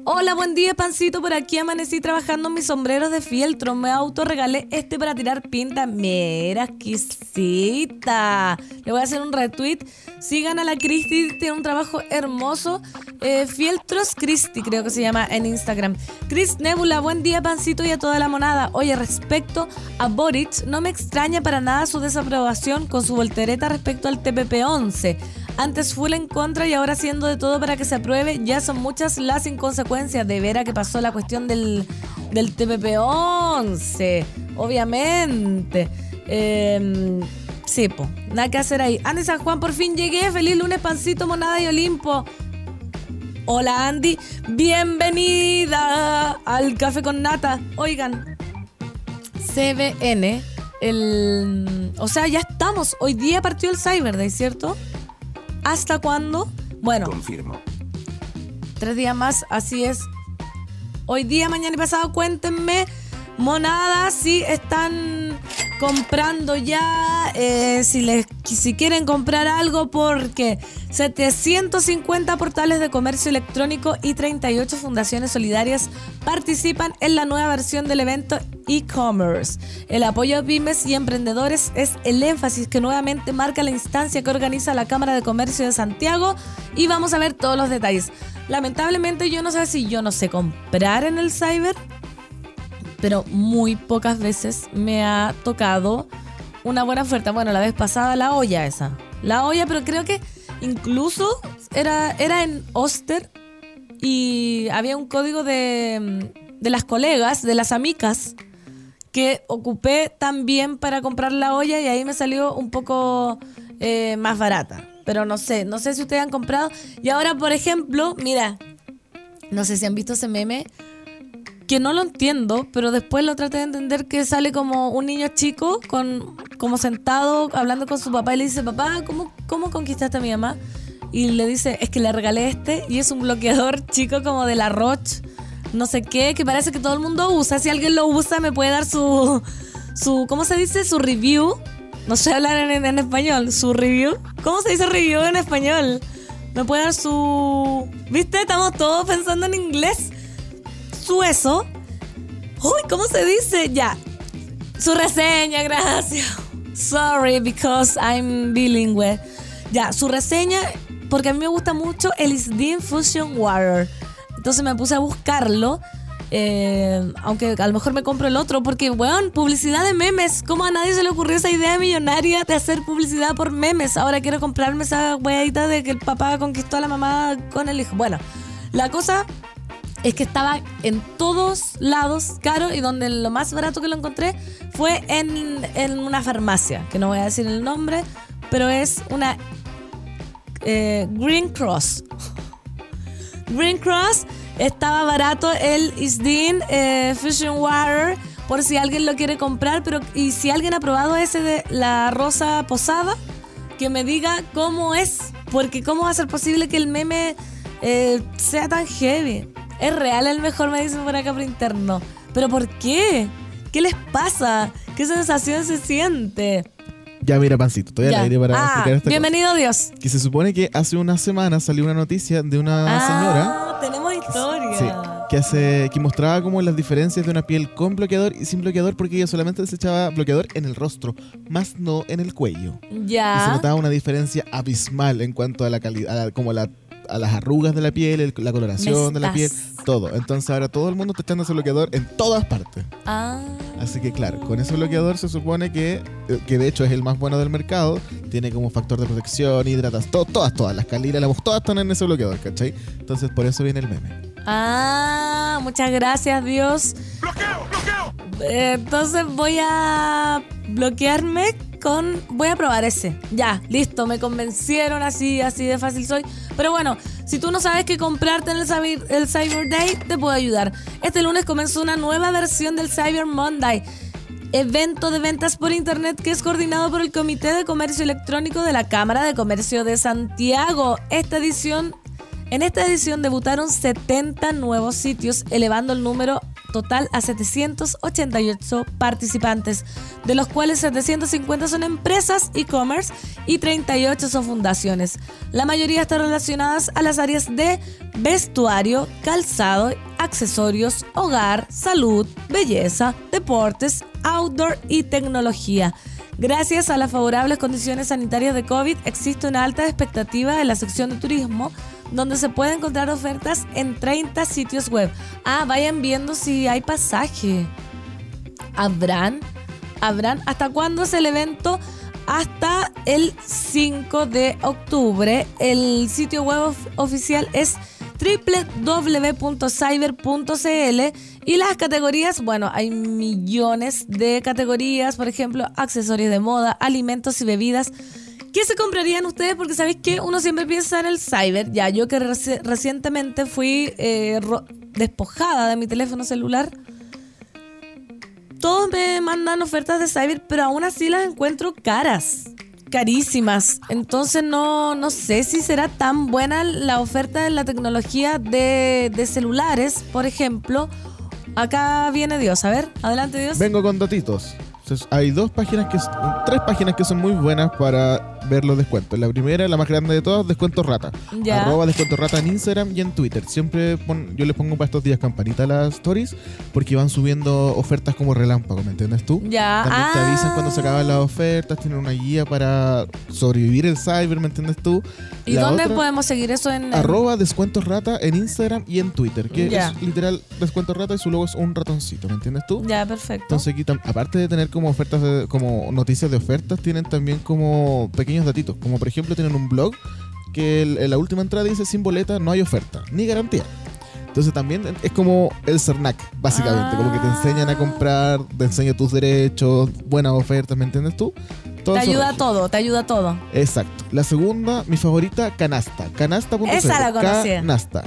Hola, buen día, pancito. Por aquí amanecí trabajando en mis sombreros de fieltro. Me autorregalé este para tirar pinta. Mira, exquisita. Le voy a hacer un retweet. Sigan a la Cristi, tiene un trabajo hermoso. Eh, fieltros Cristi, creo que se llama en Instagram. Chris Nebula, buen día, pancito, y a toda la monada. Oye, respecto a Boric, no me extraña para nada su desaprobación con su voltereta respecto al TPP-11. Antes full en contra y ahora haciendo de todo para que se apruebe. Ya son muchas las inconsecuencias de ver a que pasó la cuestión del, del TPP-11. Obviamente. Eh, sí, po. Nada que hacer ahí. Andy San Juan, por fin llegué. Feliz lunes, pancito, monada y Olimpo. Hola Andy, bienvenida al café con nata. Oigan, CBN, el... O sea, ya estamos. Hoy día partió el Cyber Day, ¿cierto? ¿Hasta cuándo? Bueno. Confirmo. Tres días más, así es. Hoy día, mañana y pasado, cuéntenme, monadas, si están comprando ya, eh, si, les, si quieren comprar algo, porque 750 portales de comercio electrónico y 38 fundaciones solidarias participan en la nueva versión del evento e-commerce. El apoyo a pymes y emprendedores es el énfasis que nuevamente marca la instancia que organiza la Cámara de Comercio de Santiago y vamos a ver todos los detalles. Lamentablemente yo no sé si yo no sé comprar en el cyber pero muy pocas veces me ha tocado una buena oferta. Bueno, la vez pasada la olla esa. La olla, pero creo que incluso era, era en Oster y había un código de, de las colegas, de las amigas, que ocupé también para comprar la olla y ahí me salió un poco eh, más barata. Pero no sé, no sé si ustedes han comprado. Y ahora, por ejemplo, mira, no sé si han visto ese meme que no lo entiendo, pero después lo traté de entender que sale como un niño chico, con, como sentado, hablando con su papá y le dice, papá, ¿cómo, cómo conquistaste a mi mamá? Y le dice, es que le regalé este y es un bloqueador chico como de la Roche, no sé qué, que parece que todo el mundo usa. Si alguien lo usa, me puede dar su, su ¿cómo se dice? Su review. No sé hablar en, en español, su review. ¿Cómo se dice review en español? ¿Me puede dar su. ¿Viste? Estamos todos pensando en inglés. Su eso. Uy, ¿cómo se dice? Ya. Su reseña, gracias. Sorry, because I'm bilingüe. Ya, su reseña, porque a mí me gusta mucho el Isdin Fusion Water. Entonces me puse a buscarlo. eh, aunque a lo mejor me compro el otro, porque, weón, publicidad de memes. ¿Cómo a nadie se le ocurrió esa idea millonaria de hacer publicidad por memes? Ahora quiero comprarme esa weadita de que el papá conquistó a la mamá con el hijo. Bueno, la cosa es que estaba en todos lados caro y donde lo más barato que lo encontré fue en, en una farmacia, que no voy a decir el nombre, pero es una eh, Green Cross. Green Cross estaba barato el Isdin eh, Fusion Water por si alguien lo quiere comprar, pero y si alguien ha probado ese de la rosa posada, que me diga cómo es, porque cómo va a ser posible que el meme eh, sea tan heavy. Es real el mejor, me dicen por acá por interno. ¿Pero por qué? ¿Qué les pasa? ¿Qué sensación se siente? Ya, mira, Pancito, estoy al Ya. aire para Ah, explicar esta bienvenido Dios. cosa. Que se supone que hace una semana salió una noticia de una señora Ah, tenemos historia. sí, que, hace, que mostraba como las diferencias de una piel con bloqueador y sin bloqueador porque ella solamente se echaba bloqueador en el rostro, más no en el cuello. Y se Ya. notaba una diferencia abismal en cuanto a la calidad, como la a las arrugas de la piel, el- la coloración de la piel, todo. Entonces ahora todo el mundo está echando ese bloqueador en todas partes. Ah. Así que claro, con ese bloqueador se supone que, eh, que de hecho es el más bueno del mercado, tiene como factor de protección, hidratas, to- todas, todas, las calilas, las todas están en ese bloqueador, ¿cachai? Entonces por eso viene el meme. Ah, muchas gracias, Dios. ¡Bloqueo, bloqueo! entonces voy a bloquearme con. Voy a probar ese. Ya, listo, me convencieron así, así de fácil soy. Pero bueno, si tú no sabes qué comprarte en el Cyber, el Cyber Day, te puedo ayudar. Este lunes comenzó una nueva versión del Cyber Monday. Evento de ventas por internet que es coordinado por el Comité de Comercio Electrónico de la Cámara de Comercio de Santiago. Esta edición en esta edición debutaron 70 nuevos sitios, elevando el número total a 788 participantes, de los cuales 750 son empresas e-commerce y 38 son fundaciones. La mayoría están relacionadas a las áreas de vestuario, calzado, accesorios, hogar, salud, belleza, deportes, outdoor y tecnología. Gracias a las favorables condiciones sanitarias de COVID, existe una alta expectativa en la sección de turismo, donde se pueden encontrar ofertas en 30 sitios web. Ah, vayan viendo si hay pasaje. ¿Habrán? ¿Habrán? ¿Hasta cuándo es el evento? Hasta el 5 de octubre. El sitio web of- oficial es www.cyber.cl y las categorías, bueno, hay millones de categorías, por ejemplo, accesorios de moda, alimentos y bebidas. ¿Qué se comprarían ustedes? Porque sabéis que uno siempre piensa en el cyber. Ya, yo que reci- recientemente fui eh, despojada de mi teléfono celular. Todos me mandan ofertas de cyber, pero aún así las encuentro caras. Carísimas. Entonces no, no sé si será tan buena la oferta de la tecnología de, de celulares, por ejemplo. Acá viene Dios. A ver, adelante Dios. Vengo con datitos. Hay dos páginas que tres páginas que son muy buenas para ver los descuentos. La primera, la más grande de todas, descuento rata. Ya. Arroba descuento rata en Instagram y en Twitter. Siempre pon- yo les pongo para estos días campanita a las stories porque van subiendo ofertas como relámpago, ¿me entiendes tú? Ya. También te Ah. avisan cuando se acaban las ofertas, tienen una guía para sobrevivir el cyber, ¿me entiendes tú? ¿Y La dónde otra- podemos seguir eso en, Arroba descuento rata en Instagram y en Twitter, que Ya. es literal descuento rata y su logo es un ratoncito, ¿me entiendes tú? Ya, perfecto. Entonces aquí, aparte de tener como ofertas, de- como noticias de ofertas, tienen también como pequeños datitos. Como por ejemplo tienen un blog que el- en la última entrada dice sin boleta no hay oferta, ni garantía. Entonces también es como el CERNAC, básicamente. Como que te enseñan a comprar, te enseñan tus derechos, buenas ofertas, ¿me entiendes tú? Todo te ayuda regio. todo, te ayuda todo. Exacto. La segunda, mi favorita, Canasta. Canasta.cl. Esa la conocía. Canasta.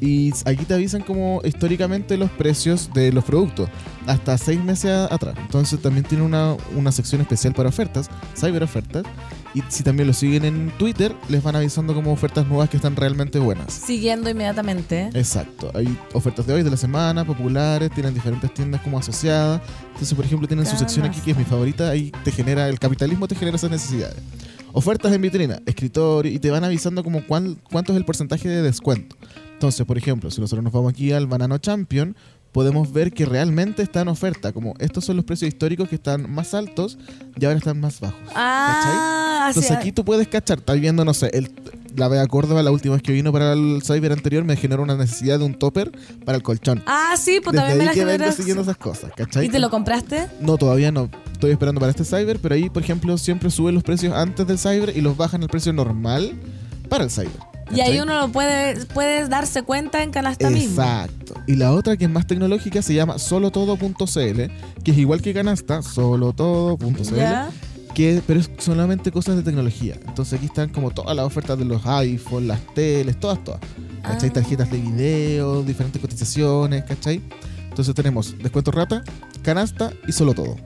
Y aquí te avisan como históricamente los precios de los productos, hasta seis meses atrás. Entonces también tiene una, una sección especial para ofertas, cyber ofertas. Y si también lo siguen en Twitter, les van avisando como ofertas nuevas que están realmente buenas. Siguiendo inmediatamente. Exacto, hay ofertas de hoy, de la semana, populares, tienen diferentes tiendas como asociadas. Entonces, por ejemplo, tienen su sección aquí que es mi favorita, ahí te genera, el capitalismo te genera esas necesidades. ofertas en vitrina, escritorio, y te van avisando como cuán- cuánto es el porcentaje de descuento. Entonces, por ejemplo, si nosotros nos vamos aquí al Banano Champion, podemos ver que realmente está en oferta. Como estos son los precios históricos que están más altos y ahora están más bajos. Ah, Entonces así- aquí tú puedes cachar, estás viendo, no sé, el, la Vega Córdoba la última vez que vino para el cyber anterior me generó una necesidad de un topper para el colchón. Ah, sí, pues Desde también me la que vengo generas. siguiendo esas cosas, ¿cachai? ¿Y te lo compraste? No, todavía no. Estoy esperando para este cyber, pero ahí, por ejemplo, siempre suben los precios antes del cyber y los bajan al precio normal para el cyber. Y ahí uno lo puede, puede darse cuenta en canasta mismo. Exacto. Y la otra que es más tecnológica se llama solotodo.cl, que es igual que Canasta, solotodo.cl, que, pero es solamente cosas de tecnología. Entonces aquí están como todas las ofertas de los iPhones, las teles, todas, todas. ¿Cachai? Ah. Tarjetas de video, diferentes cotizaciones, ¿cachai? Entonces tenemos descuento rata, canasta y solo todo.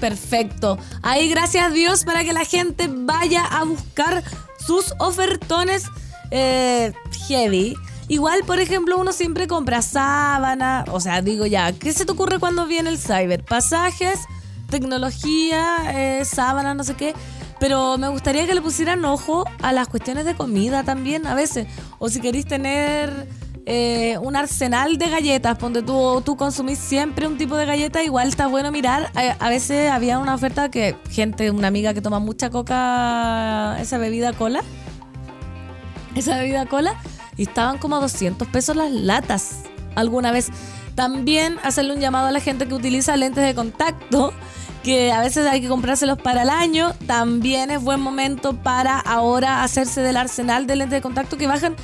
Perfecto. Ahí gracias a Dios para que la gente vaya a buscar sus ofertones eh, heavy. Igual, por ejemplo, uno siempre compra sábana, o sea, digo ya, ¿qué se te ocurre cuando viene el cyber? Pasajes, tecnología, eh, sábana, no sé qué. Pero me gustaría que le pusieran ojo a las cuestiones de comida también a veces. O si queréis tener eh, un arsenal de galletas, ponte tú, tú consumís siempre un tipo de galleta, igual está bueno mirar. A veces había una oferta que gente, una amiga que toma mucha coca, esa bebida cola, esa bebida cola, y estaban como a 200 pesos las latas alguna vez. También hacerle un llamado a la gente que utiliza lentes de contacto, que a veces hay que comprárselos para el año. También es buen momento para ahora hacerse del arsenal de lentes de contacto que bajan.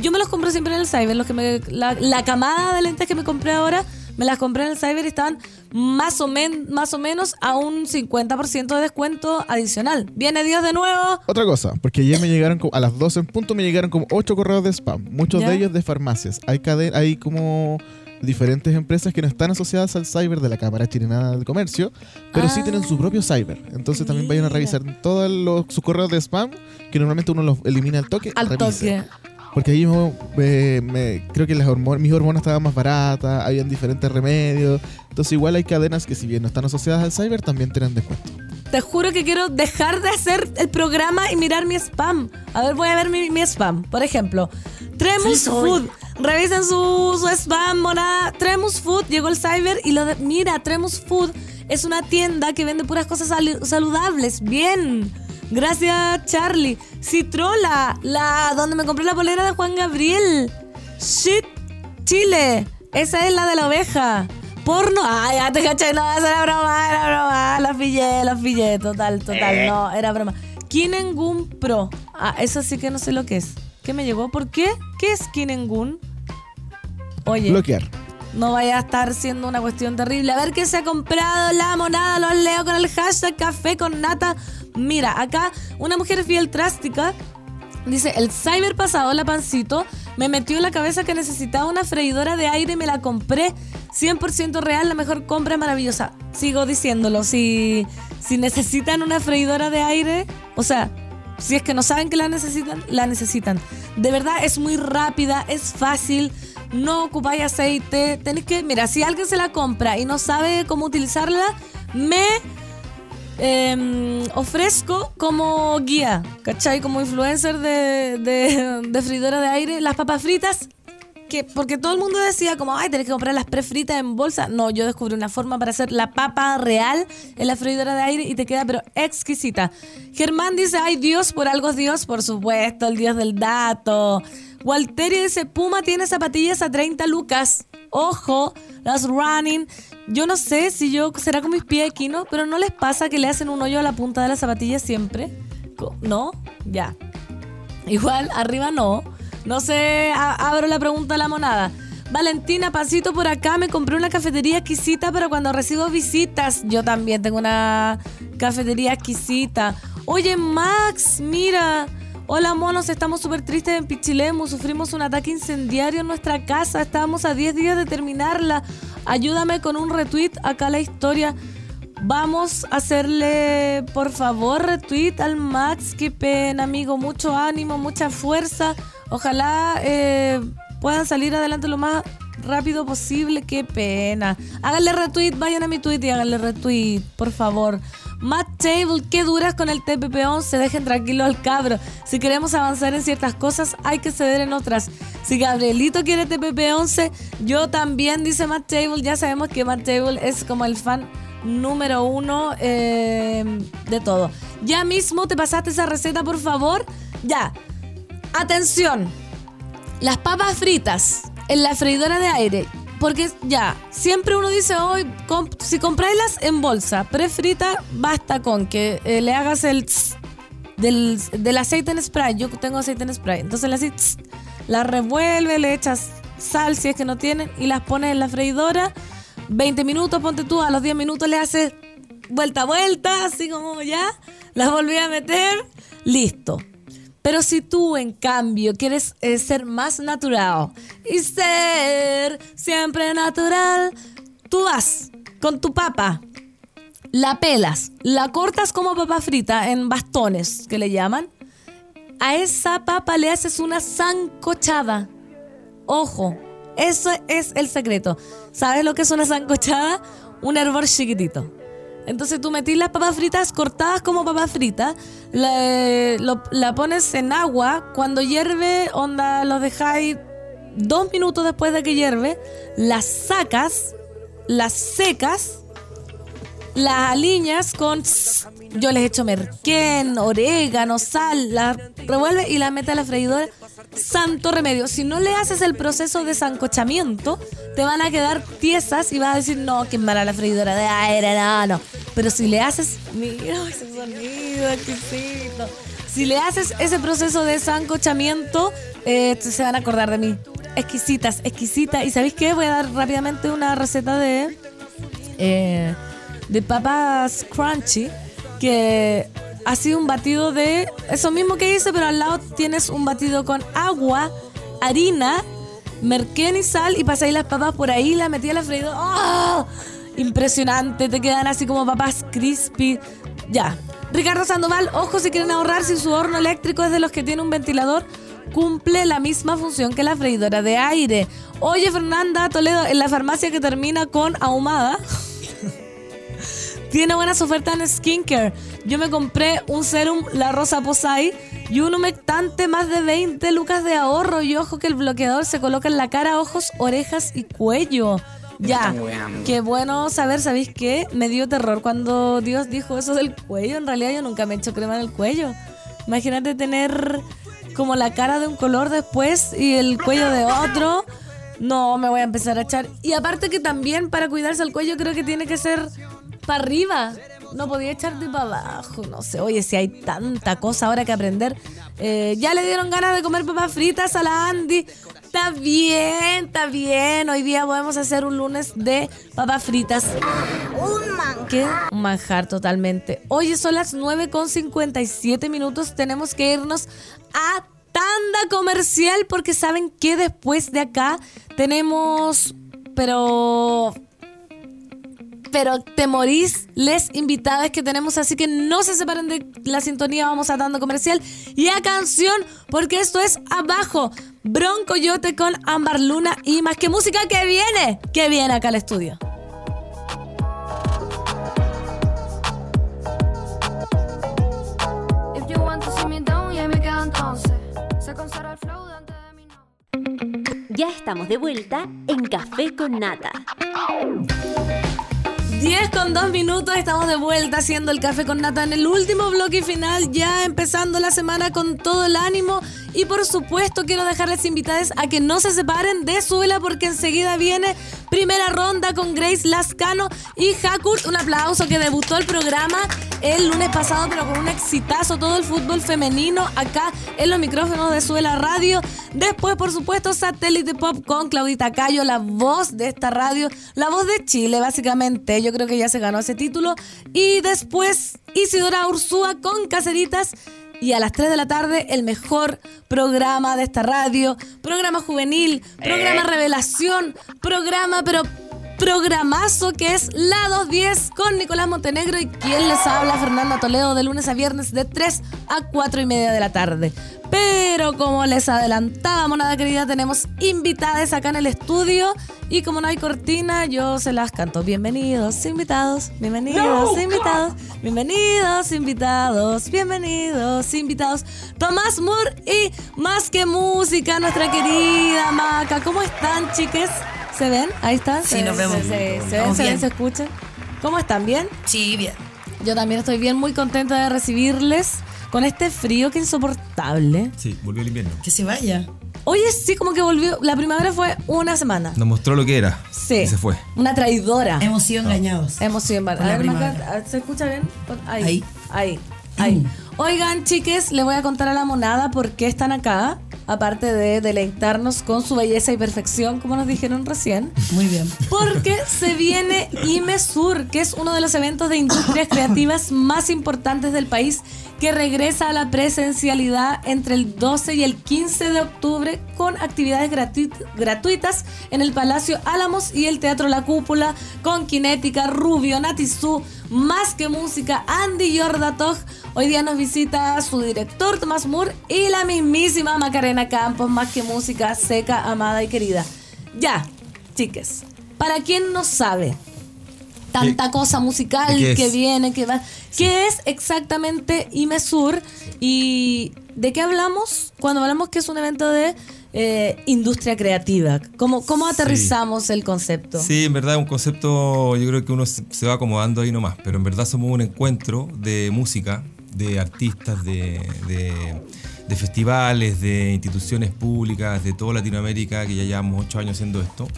yo me los compro siempre en el cyber. Los que me, la, la camada de lentes que me compré ahora, me las compré en el cyber y estaban más o, men- más o menos a un 50% de descuento adicional. Viene Dios de nuevo. Otra cosa, porque ayer me llegaron a las 12 en punto me llegaron como 8 correos de spam, muchos ¿Ya? de ellos de farmacias. Hay hay como diferentes empresas que no están asociadas al cyber de la Cámara Chilena del Comercio, pero sí tienen su propio cyber. Entonces también vayan a revisar todos los, sus correos de spam, que normalmente uno los elimina al toque. Al toque. Porque ahí me- me- me- creo que las hormonas, mis hormonas estaban más baratas, habían diferentes remedios. Entonces igual hay cadenas que si bien no están asociadas al cyber, también tienen descuento. Te juro que quiero dejar de hacer el programa y mirar mi spam. A ver, voy a ver mi, mi spam. Por ejemplo, Tremus Sí. Food. Revisen su, su spam, monada. Tremus Food llegó el cyber y lo de, mira, Tremus Food es una tienda que vende puras cosas saludables. Bien. Gracias, Charlie. Citrola, la donde me compré la polera de Juan Gabriel. Shit, Chile. Esa es la de la oveja. Porno. Ay, ya te caché. No, esa era broma, era broma. La pillé, la pillé. Total, total. Eh. No, era broma. Kinengun Pro. Ah, eso sí que no sé lo que es. ¿Qué me llegó? ¿Por qué? ¿Qué es Kinengun? Oye. Bloquear. No vaya a estar siendo una cuestión terrible. A ver qué se ha comprado la monada. Los leo con el hashtag café con nata. Mira, acá una mujer fiel trástica dice: El cyber pasado, la pancito, me metió en la cabeza que necesitaba una freidora de aire y me la compré. 100% real, la mejor compra maravillosa. Sigo diciéndolo. Si, si necesitan una freidora de aire, o sea, si es que no saben que la necesitan, la necesitan. De verdad es muy rápida, es fácil, no ocupáis aceite. Tenéis que, mira, si alguien se la compra y no sabe cómo utilizarla, me em, ofrezco como guía, ¿cachai? Como influencer de, de, de de aire, las papas fritas. Que, porque todo el mundo decía como, ay, tenés que comprar las prefritas en bolsa. No, yo descubrí una forma para hacer la papa real en la freidora de aire y te queda pero exquisita. Germán dice, ay, Dios, por algo es Dios, por supuesto, el Dios del dato. Walterio dice, Puma tiene zapatillas a 30 lucas. Ojo, las running. Yo no sé si yo será con mis pies aquí, ¿no? Pero no les pasa que le hacen un hoyo a la punta de la zapatilla siempre. ¿No? Ya. Igual, arriba no. No sé, abro la pregunta a la monada. Valentina, pasito por acá, me compré una cafetería exquisita para cuando recibo visitas. Yo también tengo una cafetería exquisita. Oye, Max, mira. Hola, monos, estamos súper tristes en Pichilemu. Sufrimos un ataque incendiario en nuestra casa. Estábamos a 10 días de terminarla. Ayúdame con un retweet acá la historia. Vamos a hacerle, por favor, retweet al Max. Qué pena, amigo. Mucho ánimo, mucha fuerza. Ojalá eh, puedan salir adelante lo más rápido posible. Qué pena. Háganle retweet, vayan a mi tweet y háganle retweet, por favor. Matt Table, qué duras con el TPP-11. Dejen tranquilo al cabro. Si queremos avanzar en ciertas cosas, hay que ceder en otras. Si Gabrielito quiere TPP-11, yo también, dice Matt Table. Ya sabemos que Matt Table es como el fan número uno eh, de todo. Ya mismo te pasaste esa receta, por favor. Ya. Atención. Las papas fritas en la freidora de aire. Porque ya, siempre uno dice hoy, si compráislas en bolsa, prefrita, basta con que eh, le hagas el del, del, aceite en spray. Yo tengo aceite en spray. Entonces la, la revuelve, le echas sal si es que no tienen y las pones en la freidora 20 minutos, ponte tú, a los 10 minutos le haces vuelta a vuelta, así como ya, las volví a meter, listo. Pero si tú, en cambio, quieres eh, ser más natural y ser siempre natural, tú vas con tu papa, la pelas, la cortas como papa frita en bastones, que le llaman. A esa papa le haces una zancochada. Ojo, eso es el secreto. ¿Sabes lo que es una zancochada? Un hervor chiquitito. Entonces tú metís las papas fritas cortadas como papas fritas, la, pones en agua, cuando hierve, onda, lo dejáis dos minutos después de que hierve, las sacas, las secas, las aliñas con... Yo les echo merquén, orégano, sal, la revuelve y la mete a la freidora santo remedio. Si no le haces el proceso de zancochamiento, te van a quedar tiesas y vas a decir, no, qué mala la freidora de aire, no, no. Pero si le haces, mira ese sonido exquisito. Si le haces ese proceso de zancochamiento, eh, se van a acordar de mí. Exquisitas, exquisitas. ¿Y sabéis qué? Voy a dar rápidamente una receta de, eh, de papas crunchy que ha sido un batido de eso mismo que hice, pero al lado tienes un batido con agua, harina, merquén y sal y pasáis las papas por ahí, las metí a la freidora. ¡Oh! Impresionante, te quedan así como papas crispy. Ya. Ricardo Sandoval, ojo si quieren ahorrar si su horno eléctrico es de los que tiene un ventilador, cumple la misma función que la freidora de aire. Oye, Fernanda Toledo, en la farmacia que termina con ahumada. Tiene buenas ofertas en skincare. Yo me compré un serum La Rosa Posay y un humectante más de 20 lucas de ahorro. Y ojo que el bloqueador se coloca en la cara, ojos, orejas y cuello. Ya, qué bueno saber, ¿sabéis qué? Me dio terror cuando Dios dijo eso del cuello. En realidad yo nunca me he hecho crema en el cuello. Imagínate tener como la cara de un color después y el cuello de otro. No, me voy a empezar a echar. Y aparte que también para cuidarse el cuello creo que tiene que ser para arriba. No podía echarte para abajo. No sé, oye, si hay tanta cosa ahora que aprender. Eh, ya le dieron ganas de comer papas fritas a la Andy. Está bien, está bien. Hoy día podemos hacer un lunes de papas fritas. Un manjar. ¿Qué? Un manjar totalmente. Oye, son las 9 con 57 minutos. Tenemos que irnos a tanda comercial porque saben que después de acá tenemos, pero pero te morís les invitadas que tenemos, así que no se separen de la sintonía, vamos a dando comercial y a canción, porque esto es abajo. Bronco Yote con Ámbar Luna y más que música que viene, que viene acá al estudio. Ya estamos de vuelta en Café con Nata. 10 con 2 minutos, estamos de vuelta haciendo el café con nata en el último bloque final, ya empezando la semana con todo el ánimo y por supuesto quiero dejarles invitadas a que no se separen de Súbela porque enseguida viene primera ronda con Grace Lascano y Hakurt. Un aplauso que debutó el programa el lunes pasado pero con un exitazo todo el fútbol femenino acá en los micrófonos de Suela Radio. Después por supuesto Satélite Pop con Claudita Cayo, la voz de esta radio, la voz de Chile básicamente. Yo creo que ya se ganó ese título. Y después Isidora Ursúa con Caceritas y a las 3 de la tarde el mejor programa de esta radio, programa juvenil, programa eh. revelación, programa pero programazo que es La 210 con Nicolás Montenegro y quien les habla Fernanda Toledo de lunes a viernes de 3 a 4 y media de la tarde. Pero como les adelantaba, monada querida, tenemos invitadas acá en el estudio. Y como no hay cortina, yo se las canto. Bienvenidos, invitados, bienvenidos, invitados, bienvenidos, invitados, bienvenidos, invitados. Tomás Moore y Más que Música, nuestra querida Maca. ¿Cómo están, chiques? ¿Se ven? Ahí están. Sí, ¿Se nos vemos. ¿Se, se- se ven? ¿Se ven? ¿Se escuchan? ¿Cómo están? ¿Bien? Sí, bien. Yo también estoy bien, muy contenta de recibirles con este frío que es insoportable. Sí, volvió el invierno. Que se vaya. Oye, sí, como que volvió. La primavera fue una semana. Nos mostró lo que era. Sí. Y se fue. Una traidora. Hemos sido engañados. Hemos sido A ver, Maca, primavera. ¿Se escucha bien? Ahí. Ahí. Ahí. ahí. Oigan, chiques, les voy a contar a la monada por qué están acá. Aparte de deleitarnos con su belleza y perfección, como nos dijeron recién. Muy bien. Porque se viene IMESUR, que es uno de los eventos de industrias creativas más importantes del país, que regresa a la presencialidad entre el 12 y el 15 de octubre con actividades gratu- gratuitas en el Palacio Álamos y el Teatro La Cúpula, con Kinética, Rubio, Natizú, Más que Música, Andy Jordatoj. Hoy día nos visita su director, Tomás Moore, y la mismísima Macarena Campos, Más que Música, seca, amada y querida. Ya, chiques. Para quien no sabe, tanta cosa musical que viene, que va. ¿Qué es exactamente IMESUR? ¿Y de qué hablamos cuando hablamos que es un evento de eh, industria creativa? ¿Cómo, cómo aterrizamos el concepto? Sí, en verdad es un concepto, yo creo que uno se va acomodando ahí nomás, pero en verdad somos un encuentro de música, de artistas, de, de- de festivales, de instituciones públicas, de toda Latinoamérica, que ya llevamos ocho años haciendo esto.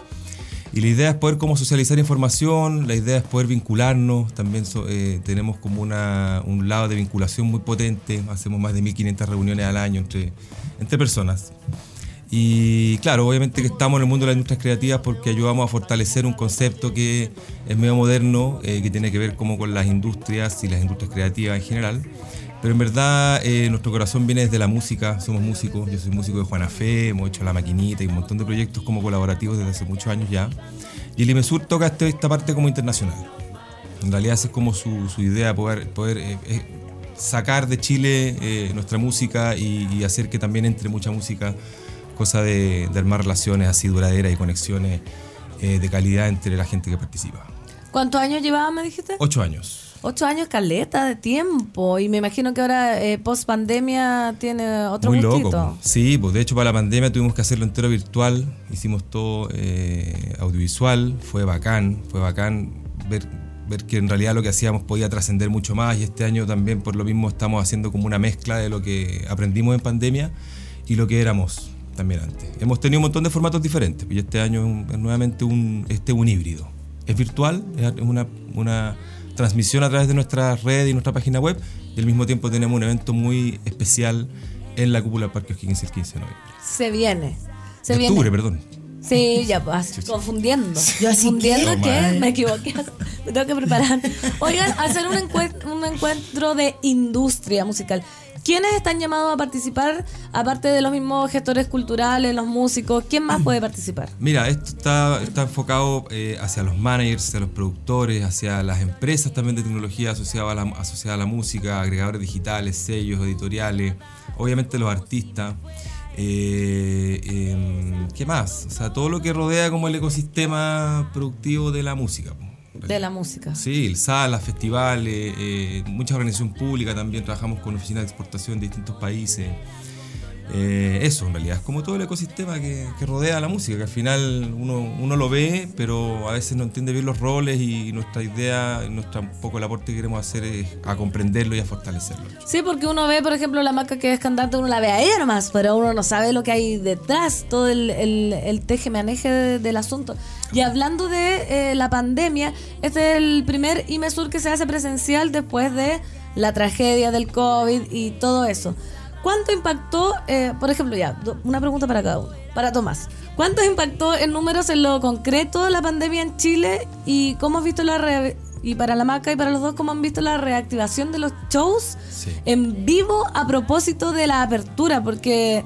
Y la idea es poder como socializar información, la idea es poder vincularnos, también so- eh, tenemos como una, un lado de vinculación muy potente, hacemos más de 1.500 reuniones al año entre, entre personas. Y claro, obviamente que estamos en el mundo de las industrias creativas porque ayudamos a fortalecer un concepto que es medio moderno, eh, que tiene que ver como con las industrias y las industrias creativas en general. Pero en verdad eh, nuestro corazón viene desde la música, somos músicos, yo soy músico de Juana Fe, hemos hecho La Maquinita y un montón de proyectos como colaborativos desde hace muchos años ya. Y el IMESUR toca este- esta parte como internacional. En realidad esa es como su, su idea, poder, poder eh, eh, sacar de Chile eh, nuestra música y, y hacer que también entre mucha música, cosa de, de armar relaciones así duraderas y conexiones eh, de calidad entre la gente que participa. ¿Cuántos años llevaba, me dijiste? Ocho años. Ocho años caleta de tiempo. Y me imagino que ahora, eh, post pandemia, tiene otro Muy gustito. loco. Sí, pues de hecho para la pandemia tuvimos que hacerlo entero virtual, hicimos todo eh, audiovisual, fue bacán, fue bacán ver, ver que en realidad lo que hacíamos podía trascender mucho más y este año también por lo mismo estamos haciendo como una mezcla de lo que aprendimos en pandemia y lo que éramos también antes. Hemos tenido un montón de formatos diferentes y este año es, un- es nuevamente un, este un híbrido. Es virtual, es una, una transmisión a través de nuestra red y nuestra página web y al mismo tiempo tenemos un evento muy especial en la cúpula del Parque O'Higgins el 15 de noviembre. Se viene. Se De viene. octubre, perdón. Sí, ya pues, confundiendo. confundiendo que- que Toma. me equivoqué. Me tengo que preparar. Oigan, hacer un, un encuentro de industria musical. ¿Quiénes están llamados a participar? Aparte de los mismos gestores culturales, los músicos, ¿quién más puede participar? Mira, esto está, enfocado eh, hacia los managers, hacia los productores, hacia las empresas también de tecnología asociadas a la, asociadas a la música, agregadores digitales, sellos, editoriales, obviamente los artistas. eh, em, ¿Qué más? O sea, todo lo que rodea como el ecosistema productivo de la música. De la música. Sí, salas, festivales, eh, mucha organización pública también, trabajamos con oficinas de exportación de distintos países. Eh, eso, en realidad, es como todo el ecosistema que, que rodea la música, que al final uno, uno lo ve, pero a veces no entiende bien los roles y nuestra idea, nuestra, poco el aporte que queremos hacer es a comprenderlo y a fortalecerlo. Sí, porque uno ve, por ejemplo, la marca que es cantante, uno la ve a ella nomás, pero uno no sabe lo que hay detrás, todo el, el, el teje-maneje de- del asunto. Y hablando de eh, la pandemia, este es el primer IMESUR que se hace presencial después de la tragedia del COVID y todo eso. ¿Cuánto impactó, eh, por ejemplo, ya, una pregunta para cada uno, para Tomás? ¿Cuánto impactó en números en lo concreto la pandemia en Chile y cómo has visto la re- y para la maca y para los dos cómo han visto la reactivación de los shows en vivo a propósito de la apertura? Porque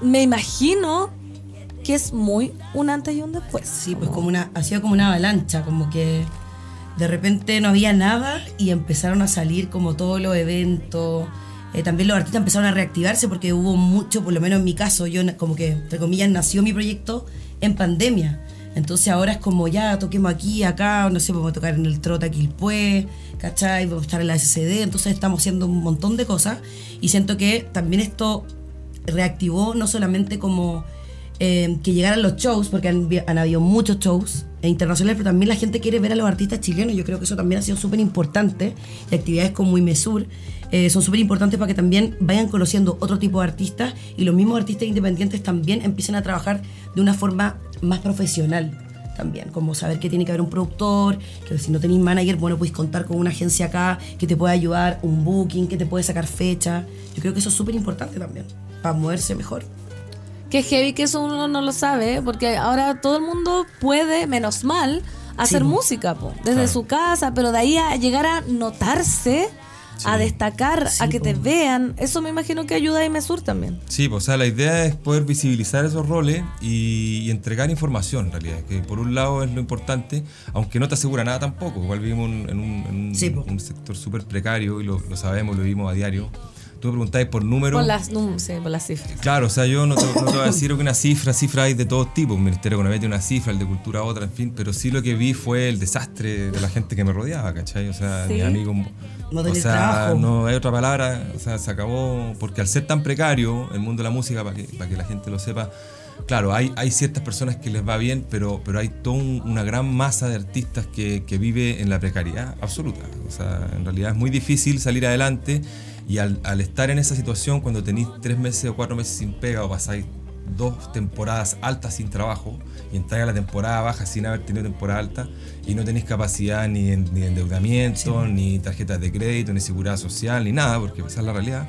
me imagino que es muy un antes y un después. Sí, pues como una, ha sido como una avalancha, como que de repente no había nada y empezaron a salir como todos los eventos, eh, también los artistas empezaron a reactivarse porque hubo mucho, por lo menos en mi caso, yo como que, entre comillas, nació mi proyecto en pandemia. Entonces ahora es como ya toquemos aquí, acá, no sé, podemos tocar en el Trota Quilpué, ¿cachai? Vamos a estar en la SCD, entonces estamos haciendo un montón de cosas y siento que también esto reactivó no solamente como eh, que llegaran los shows, porque han, habido muchos shows eh, internacionales, pero también la gente quiere ver a los artistas chilenos. Yo creo que eso también ha sido súper importante. Y actividades como Imesur eh, son súper importantes para que también vayan conociendo otro tipo de artistas y los mismos artistas independientes también empiecen a trabajar de una forma más profesional también, como saber que tiene que haber un productor, que si no tenéis manager, bueno, podéis contar con una agencia acá que te puede ayudar, un booking, que te puede sacar fecha. Yo creo que eso es súper importante también, para moverse mejor. Que heavy que eso uno no lo sabe, ¿eh? porque ahora todo el mundo puede, menos mal, hacer Sí. música, po, desde Claro. su casa, pero de ahí a llegar a notarse, a destacar, a que te vean, eso me imagino que ayuda a Imesur también. Sí, pues, o sea, la idea es poder visibilizar esos roles y, y entregar información en realidad, que por un lado es lo importante, aunque no te asegura nada tampoco, igual vivimos en un, en un- en un- Sí, po. un sector súper precario y lo, lo sabemos, lo vivimos a diario. Tú me preguntáis por números. Por las, num- sí, por las cifras. Claro, o sea, yo no te, no te voy a decir que una cifra, cifra hay de todos tipos. El Ministerio de Economía tiene una cifra, el de Cultura otra, en fin, pero sí lo que vi fue el desastre de la gente que me rodeaba, ¿cachai? O sea, Sí. mis amigos. No o sea, trabajo. no hay otra palabra, o sea, se acabó, porque al ser tan precario el mundo de la música, para que, para que la gente lo sepa, claro, hay, hay ciertas personas que les va bien, pero, pero hay toda un- una gran masa de artistas que, que vive en la precariedad absoluta. O sea, en realidad es muy difícil salir adelante y al, al estar en esa situación, cuando tenéis tres meses o cuatro meses sin pega o pasáis dos temporadas altas sin trabajo y entráis a la temporada baja sin haber tenido temporada alta y no tenéis capacidad ni, en- ni de endeudamiento, ni tarjetas de crédito, ni seguridad social, ni nada, porque esa es la realidad,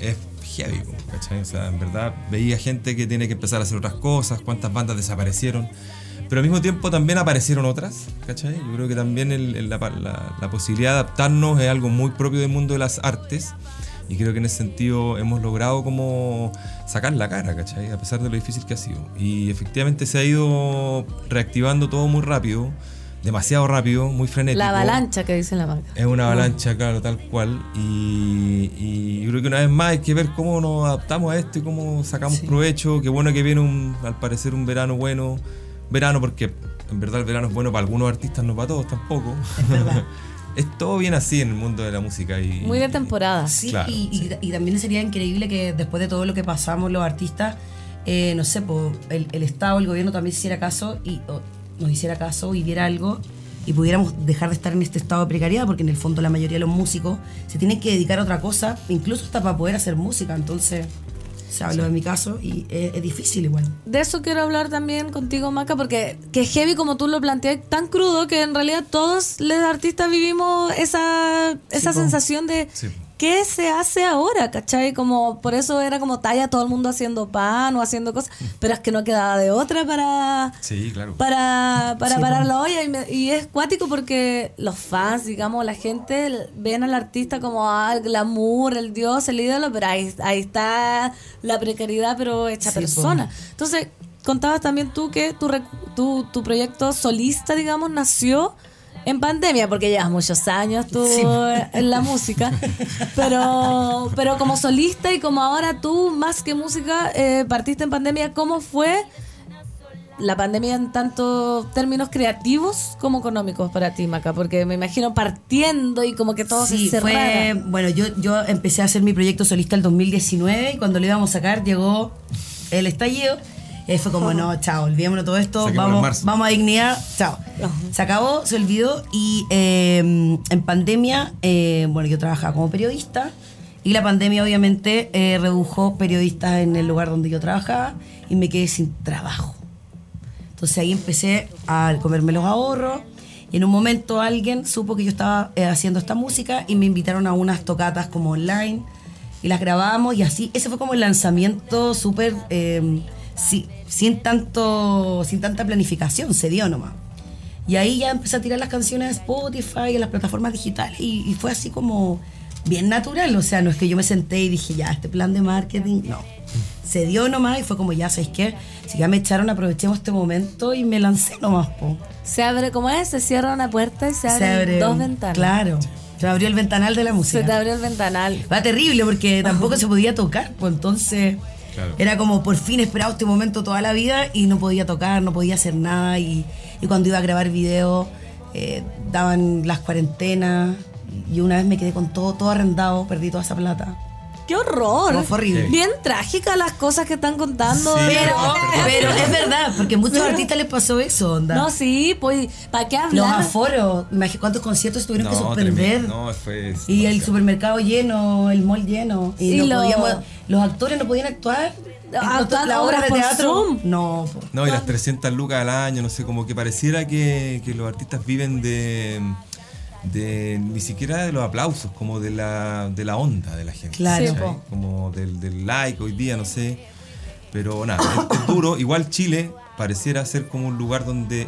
es heavy, ¿cachai? O sea, en verdad veía gente que tiene que empezar a hacer otras cosas, cuántas bandas desaparecieron, pero al mismo tiempo también aparecieron otras, ¿cachai? Yo creo que también el- el- la, la- la posibilidad de adaptarnos es algo muy propio del mundo de las artes y creo que en ese sentido hemos logrado como sacar la cara, ¿cachai? A pesar de lo difícil que ha sido. Y efectivamente se ha ido reactivando todo muy rápido, demasiado rápido, muy frenético. La avalancha que dice la marca. Es una avalancha, claro, tal cual. Y, y yo creo que una vez más hay que ver cómo nos adaptamos a esto y cómo sacamos provecho. Qué bueno que viene, un, al parecer, un verano bueno. Verano, porque en verdad el verano es bueno para algunos artistas, no para todos tampoco. Es verdad. es todo bien así en el mundo de la música. Y, Muy de temporada. Sí, Claro, y, y- y también sería increíble que después de todo lo que pasamos los artistas, eh, no sé, po, el, el Estado, el gobierno también hiciera caso y o, nos hiciera caso y viera algo y pudiéramos dejar de estar en este estado de precariedad, porque en el fondo la mayoría de los músicos se tienen que dedicar a otra cosa, incluso hasta para poder hacer música. Entonces, se habló de mi caso y es, es difícil igual. De eso quiero hablar también contigo, Maca, porque que heavy como tú lo planteas, tan crudo que en realidad todos los artistas vivimos esa, esa sensación de Sí. Qué se hace ahora, ¿cachai? Como por eso era como talla todo el mundo haciendo pan o haciendo cosas, pero es que no quedaba de otra para Sí, claro. para, para Sí, parar la olla y, me- y es cuático porque los fans, digamos, la gente ven al artista como ah, el glamour, el dios, el ídolo, pero ahí, ahí está la precariedad pero hecha Sí, po. persona. Entonces, contabas también tú que tu, tu, tu proyecto solista, digamos, nació en pandemia, porque llevas muchos años tú Sí. en la música, pero, pero como solista y como ahora tú, más que música, eh, partiste en pandemia, ¿cómo fue la pandemia en tanto términos creativos como económicos para ti, Maca? Porque me imagino partiendo y como que todo Sí, se fue, bueno, yo, yo empecé a hacer mi proyecto solista el 2019 y cuando lo íbamos a sacar llegó el estallido. Y ahí fue como, no, chao, olvidémonos todo esto, vamos, vamos a dignidad, chao. Se acabó, se olvidó y eh, en pandemia, eh, bueno, yo trabajaba como periodista y la pandemia obviamente eh, redujo periodistas en el lugar donde yo trabajaba y me quedé sin trabajo. Entonces ahí empecé a comerme los ahorros y en un momento alguien supo que yo estaba eh, haciendo esta música y me invitaron a unas tocatas como online y las grabamos y así, ese fue como el lanzamiento súper, eh, sí, sin, tanto, sin tanta planificación, se dio nomás. Y ahí ya empecé a tirar las canciones a Spotify y a las plataformas digitales y, y fue así como bien natural, o sea, no es que yo me senté y dije, ya, este plan de marketing, no. Se dio nomás y fue como, ya, ¿sabéis qué? Si ya me echaron, aprovechemos este momento y me lancé nomás, po. Se abre, como es? Se cierra una puerta y se, Se abren abre dos ventanas. Claro. Se abrió el ventanal de la música. Se te abrió el ventanal. Va terrible porque tampoco se podía tocar, pues entonces era como por fin esperaba este momento toda la vida y no podía tocar, no podía hacer nada y, y cuando iba a grabar video eh, daban las cuarentenas y una vez me quedé con todo, todo arrendado, perdí toda esa plata. ¡Qué horror! No, fue horrible. Bien trágicas las cosas que están contando. Sí, pero, pero es verdad, porque a muchos artistas les pasó eso, onda. No, sí, pues, ¿para qué hablar? Los aforos, imagínate cuántos conciertos tuvieron que suspender. tremendo. No, fue. Y el supermercado lleno, el mall lleno. Y, Y no lo- podíamos- los actores no podían actuar. Actuar la obra obras de por teatro. Zoom. No, po. No, y las 300 lucas al año, no sé, como que pareciera que, que los artistas viven de, de ni siquiera de los aplausos, como de la, de la onda de la gente. Claro. como del, del like hoy día, no sé. Pero nada, es, es duro. Igual Chile pareciera ser como un lugar donde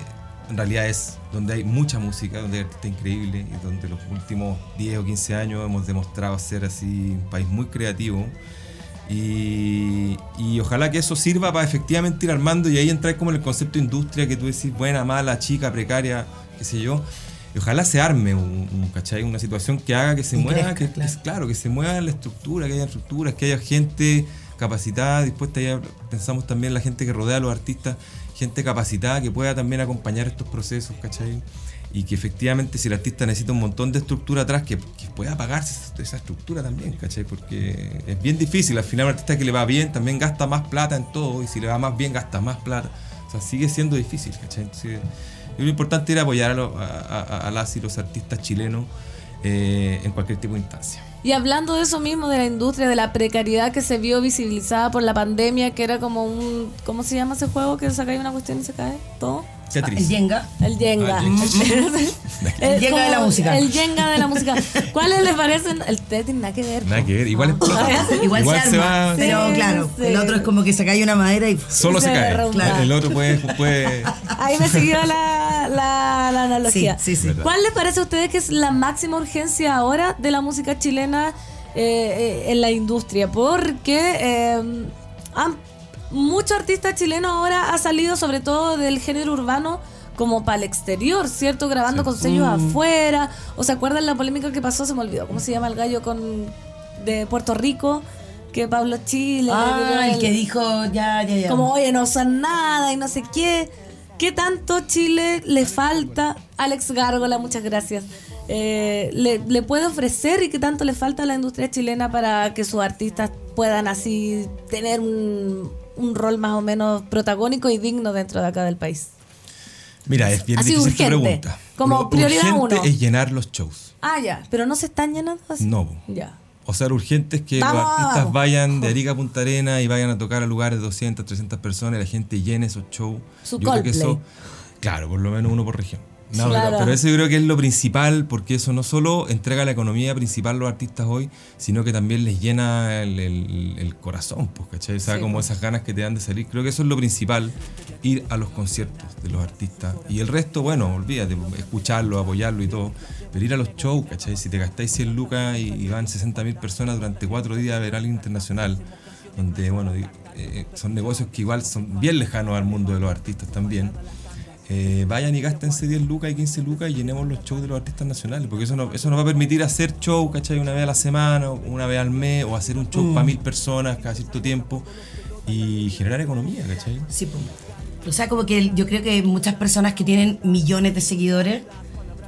en realidad es, donde hay mucha música, donde hay artistas increíbles y donde los últimos 10 o 15 años hemos demostrado ser así un país muy creativo. Y, y ojalá que eso sirva para efectivamente ir armando y ahí entrar como en el concepto de industria que tú decís, buena, mala, chica, precaria, qué sé yo. Y ojalá se arme un, un, ¿cachai? una situación que haga que se Y mueva, crezca, que, que- claro, que se mueva la estructura, que haya estructuras, que haya gente capacitada, dispuesta, ya pensamos también en la gente que rodea a los artistas, gente capacitada que pueda también acompañar estos procesos, ¿cachai? Y que efectivamente si el artista necesita un montón de estructura atrás, que, que pueda pagarse esa, estructura también, ¿cachai? Porque es bien difícil, al final un artista que le va bien también gasta más plata en todo, y si le va más bien gasta más plata. O sea, sigue siendo difícil, ¿cachai? Entonces, lo importante era apoyar a, lo- a, a- a las y los artistas chilenos eh, en cualquier tipo de instancia. Y hablando de eso mismo, de la industria, de la precariedad que se vio visibilizada por la pandemia, que era como un. ¿Cómo se llama ese juego? Que sacáis una cuestión y se cae todo. Tetris. El Jenga. El Jenga. Ah, El Jenga de la música. El Jenga de la música. ¿Cuáles les parecen? El Tetris, nada que ver. Nada que ver, igual explota. Igual, se, arma, pero Sí, claro, sí. el otro es como que se cae una madera y Solo se, Se cae. El otro puede, puede Ahí me siguió la, la, la analogía. Sí, sí, sí. ¿Cuál les parece a ustedes que es la máxima urgencia ahora de la música chilena eh, eh, en la industria? Porque eh, han- muchos artistas chilenos ahora ha salido sobre todo del género urbano como para el exterior, ¿cierto? Grabando con sellos Mm. afuera. ¿O se acuerdan la polémica que pasó? Se me olvidó. ¿Cómo se llama el gallo con de Puerto Rico? Que Pablo Chile. Ah, el que dijo, ya, ya, ya. Como, oye, no usan nada y no sé qué. ¿Qué tanto Chile le falta? Alex Gárgola, muchas gracias. Eh, le, le puede ofrecer y qué tanto le falta a la industria chilena para que sus artistas puedan así tener un, un rol más o menos protagónico y digno dentro de acá del país? Mira, es bien Así difícil tu urgente, pregunta. como Lo prioridad urgente uno. es llenar los shows. Ah, ya, pero no se están llenando así. No. Ya. O sea, lo urgente es que los artistas abajo. vayan de Arica a Punta Arena y vayan a tocar a lugares de 200, 300 personas y la gente llene esos shows. Su yo creo que eso, claro, por lo menos uno por región. No, Sí, pero- claro. pero eso yo creo que es lo principal, porque eso no solo entrega la economía principal a los artistas hoy, sino que también les llena el, el- el corazón, pues, ¿cachai? O sea, Sí, como pues. esas ganas que te dan de salir. Creo que eso es lo principal, ir a los conciertos de los artistas. Y el resto, bueno, olvídate, escucharlo, apoyarlo y todo. Pero ir a los shows, ¿cachai? Si te gastáis 100 lucas y, y van 60.000 personas durante cuatro días a ver internacional, donde, bueno, eh, son negocios que igual son bien lejanos al mundo de los artistas también. Eh, vayan y gástense 10 lucas y 15 lucas y llenemos los shows de los artistas nacionales, porque eso, no, eso nos va a permitir hacer show, ¿cachai? Una vez a la semana, una vez al mes, o hacer un show Mm. para mil personas cada cierto tiempo y generar economía, ¿cachai? Sí, pues. O sea, como que yo creo que muchas personas que tienen millones de seguidores,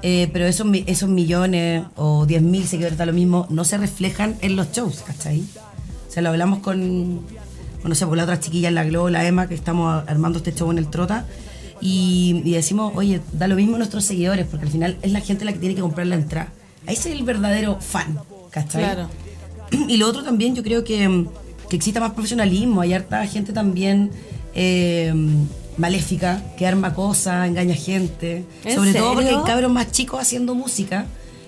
eh, pero esos, esos millones o 10 mil seguidores, da lo mismo, no se reflejan en los shows, ¿cachai? O sea, lo hablamos con, no sé, con la otra chiquilla, la Glo, la Emma, que estamos armando este show en el Trota, y, y decimos, oye, da lo mismo a nuestros seguidores, porque al final es la gente la que tiene que comprar la entrada. Ahí es el verdadero fan, ¿cachai? Claro. Y lo otro también, yo creo que, que exista más profesionalismo. Hay harta gente también eh, maléfica que arma cosas, engaña gente. ¿En Sobre todo porque hay cabros más chicos haciendo música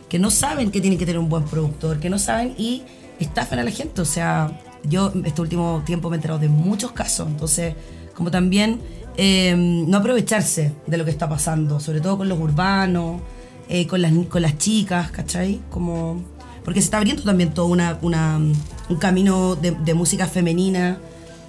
que no saben que tienen que tener un buen productor, que no saben y estafan a la gente. O sea, yo este último tiempo me he enterado de muchos casos. Entonces, como también eh, no aprovecharse de lo que está pasando, sobre todo con los urbanos, eh, con, las, con las chicas, ¿cachai? Como, porque se está abriendo también todo una, una, un camino de, de música femenina,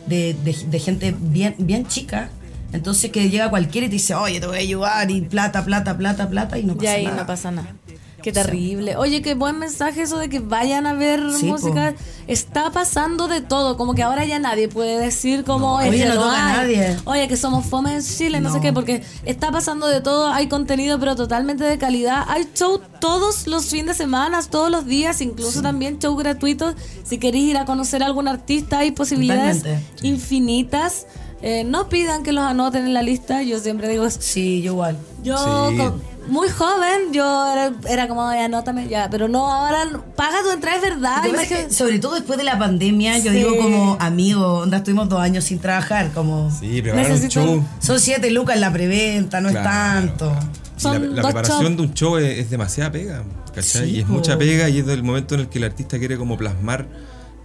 de, de- de gente bien, bien chica. Entonces que llega cualquiera y te dice, oye, te voy a ayudar, y plata, plata, plata, plata, y no Y pasa ahí nada. no pasa nada. Qué terrible. Oye, qué buen mensaje eso de que vayan a ver Sí, música. Está pasando de todo, como que ahora ya nadie puede decir como Oye, "Este no lo toca a hay". nadie. Oye, que somos fome en Chile, no. sé qué, porque está pasando de todo, hay contenido pero totalmente de calidad. Hay show todos los fines de semana, todos los días, incluso también show gratuitos. Si queréis ir a conocer a algún artista, hay posibilidades Totalmente. infinitas. Eh, no pidan que los anoten en la lista, yo siempre digo Sí, yo igual. Yo Sí. con- muy joven, yo era, era como, "Ay, anótame ya, pero no, ahora paga tu entrada, es verdad. Que sobre todo después de la pandemia, yo digo como amigo, onda estuvimos dos años sin trabajar, como... Sí, un show. Son siete lucas en la preventa, no Claro. es tanto. Y la, la preparación de un show es, es demasiada pega, ¿cachai? Sí, y es po. mucha pega y es el momento en el que el artista quiere como plasmar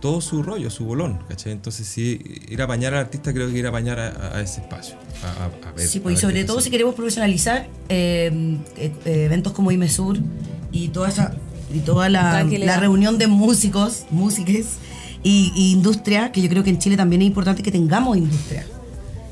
todo su rollo, su bolón, ¿cachai? Entonces sí, ir a apañar al artista creo que ir a apañar a, a ese espacio, a, a- a ver. Sí, a pues, y ver sobre todo pasa. si queremos profesionalizar eh, eh, eh, eventos como IMESUR y toda esa y toda la, la reunión de músicos, músiques y, y industria, que yo creo que en Chile también es importante que tengamos industria.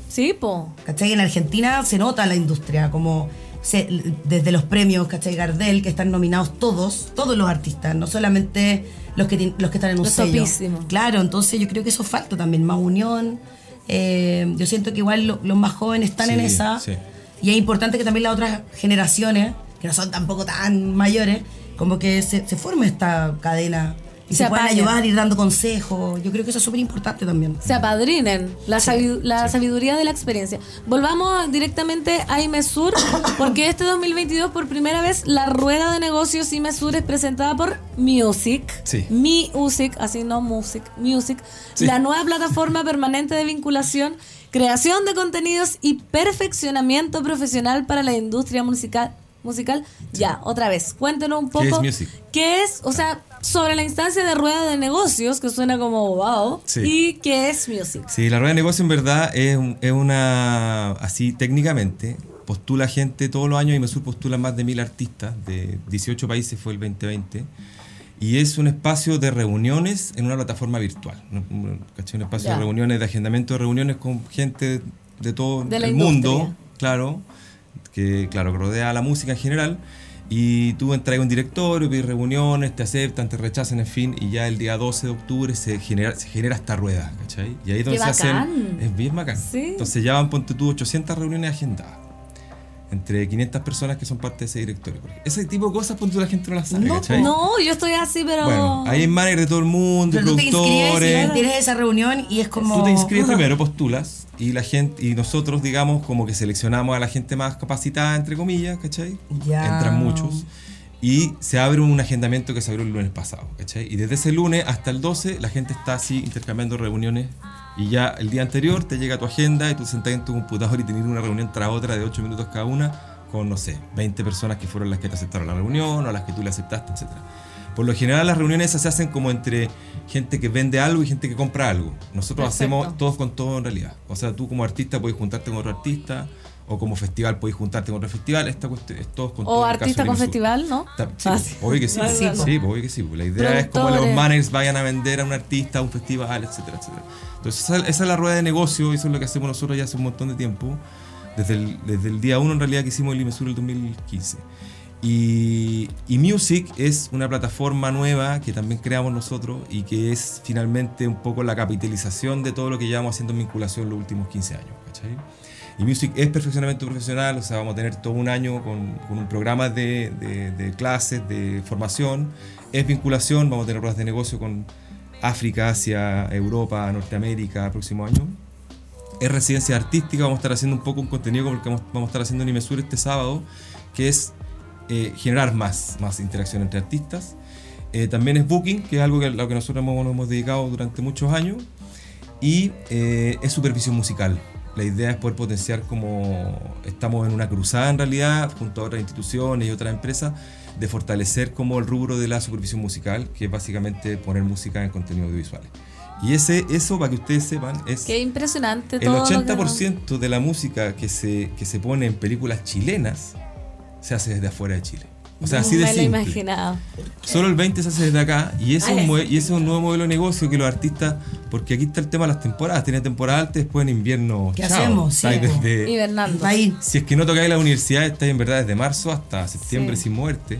Sí, po. ¿Cachai? En Argentina se nota la industria, como se- desde los premios, ¿cachai? Gardel, que están nominados todos, todos los artistas, no solamente los que, los que están en un Los sello. topísimos. Claro, entonces yo creo que eso falta también, más unión. Eh, yo siento que igual lo- los más jóvenes están en esa. sí. Y es importante que también las otras generaciones, que no son tampoco tan mayores, como que se, se forme esta cadena y Se se, puedan ayudar, ir dando consejos. Yo creo que eso es súper importante también. se apadrinen la, sabi- la sabiduría de la experiencia. Volvamos directamente a IMESUR, porque este 2022 por primera vez la rueda de negocios IMESUR es presentada por Music. Sí. Music, así no Music, Music. Sí. La nueva plataforma permanente de vinculación, creación de contenidos y perfeccionamiento profesional para la industria musical. Musical, ya, otra vez, cuéntenos un poco. ¿Qué es Music? ¿Qué es? O sea, sobre la instancia de rueda de negocios, que suena como wow, Sí. y qué es Music. Sí, la rueda de negocio en verdad es, es una, así técnicamente, postula gente todos los años y Mesur postula más de mil artistas, de 18 países fue el 2020, y es un espacio de reuniones en una plataforma virtual, un, espacio Ya. de reuniones, de agendamiento de reuniones con gente de todo De el mundo, industria. claro, que claro, que rodea a la música en general. Y tú entras a un directorio, pides reuniones, te aceptan, te rechazan, en fin, y ya el día 12 de octubre se genera, se genera esta rueda, ¿cachai? Y ahí es donde ¡Qué se hacen. bacán! Es bien bacán. Sí. Entonces ya van, ponte tú, 800 reuniones agendadas. Entre 500 personas que son parte de ese directorio. Ese tipo de cosas, tú, la gente no las sabe, No, ¿cachai? no, yo estoy así, pero. Bueno, hay managers de todo el mundo, Pero tú te productores. tienes esa reunión y es como... Tú te inscribes primero, postulas, y la gente, y nosotros, digamos, como que seleccionamos a la gente más capacitada, entre comillas, ¿cachai? Ya. Entran muchos. Y se abre un agendamiento que se abrió el lunes pasado, ¿cachai? Y desde ese lunes hasta el 12 la gente está así intercambiando reuniones y ya el día anterior te llega tu agenda y tú sentás en tu computador y tienes una reunión tras otra de 8 minutos cada una con, no sé, 20 personas que fueron las que te aceptaron la reunión o las que tú le aceptaste, etc. Por lo general las reuniones esas se hacen como entre gente que vende algo y gente que compra algo. Nosotros Perfecto. hacemos todos con todo en realidad. O sea, tú como artista puedes juntarte con otro artista o como festival puedes juntarte con otro festival. Esta cuestión es todos con todo. O caso artista con festival, ¿no? Sí, Ah, sí. obvio que sí. Sí. Sí, obvio que sí. La idea es como los managers vayan a vender a un artista, a un festival, etcétera, etcétera. Entonces esa, esa es la rueda de negocio y eso es lo que hacemos nosotros ya hace un montón de tiempo. Desde el, desde el día 1 en realidad que hicimos el IMESUR el 2015. Y, y Music es una plataforma nueva que también creamos nosotros y que es finalmente un poco la capitalización de todo lo que llevamos haciendo en vinculación los últimos 15 años. ¿cachai? Y Music es perfeccionamiento profesional, o sea, vamos a tener todo un año con, con un programa de, de- de clases, de formación. Es vinculación, vamos a tener ruedas de negocio con África, Asia, Europa, Norteamérica, próximo año. Es residencia artística, vamos a estar haciendo un poco un contenido como el que vamos, vamos a estar haciendo en Imesur este sábado, que es eh, generar más, más interacción entre artistas. Eh, también es booking, que es algo que, a lo que nosotros nos hemos dedicado durante muchos años. Y eh, es supervisión musical. La idea es poder potenciar como estamos en una cruzada en realidad, junto a otras instituciones y otras empresas, de fortalecer como el rubro de la supervisión musical, que es básicamente poner música en contenido audiovisuales. Y ese, eso, para que ustedes sepan, es Qué impresionante el todo. lo que- 80% de la música que se, que se pone en películas chilenas se hace desde afuera de Chile. O sea, así de Me lo simple. imaginaba. Solo el 20 se hace desde acá y ese, es un, y ese es un nuevo modelo de negocio que los artistas, porque aquí está el tema de las temporadas, tiene temporada alta y después en invierno. ¿Qué chao. hacemos? Sí, desde- Hibernando. Ahí. si es que no tocáis la universidad, estáis en verdad desde marzo hasta septiembre Sí. sin muerte.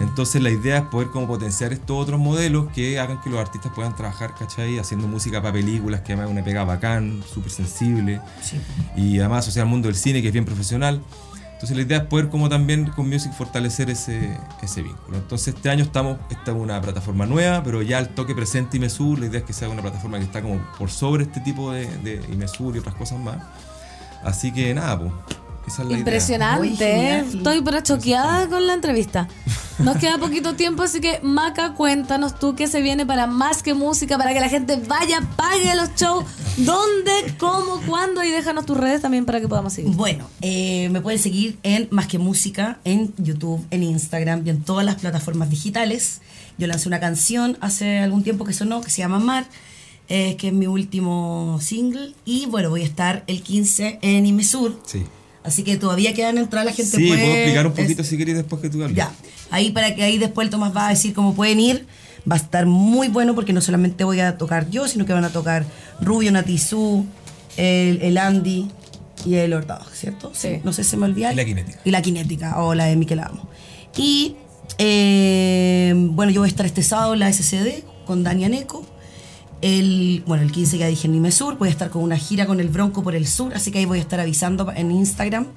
Entonces la idea es poder como potenciar estos otros modelos que hagan que los artistas puedan trabajar, ¿cachai? Haciendo música para películas, que además es una pega bacán, súper sensible. Y además asociar al mundo del cine, que es bien profesional. Entonces la idea es poder como también con Music fortalecer ese, ese vínculo. Entonces este año estamos, esta es una plataforma nueva, pero ya el toque presente Imesur, la idea es que sea una plataforma que está como por sobre este tipo de, de Imesur y otras cosas más. Así que nada, pues. Esa es la Impresionante, idea. Estoy pero choqueada con la entrevista. Nos queda poquito tiempo, así que Maca, cuéntanos tú qué se viene para más que música, para que la gente vaya, pague los shows, dónde, cómo, cuándo y déjanos tus redes también para que podamos seguir. Bueno, eh, me pueden seguir en Más que Música, en YouTube, en Instagram y en todas las plataformas digitales. Yo lancé una canción hace algún tiempo que sonó, que se llama Mar, eh, que es mi último single. Y bueno, voy a estar el 15 en Imesur. Sí. Así que todavía quedan entrar la gente Sí, puede- puedo explicar un es- poquito si queréis después que tú hables. ya. Ahí para que ahí después el Tomás va a decir cómo pueden ir. Va a estar muy bueno porque no solamente voy a tocar yo, sino que van a tocar Rubio, Natizú, el, el Andy y el Ortado, ¿cierto? Sí. No sé si se me olvida. Y la Kinética. Y la Kinética, o la de Miquel Amo. Y eh, bueno, yo voy a estar este sábado en la SCD con Dani Aneco. El, bueno, el 15 ya dije en Nimesur, voy a estar con una gira con el Bronco por el sur, así que ahí voy a estar avisando en Instagram.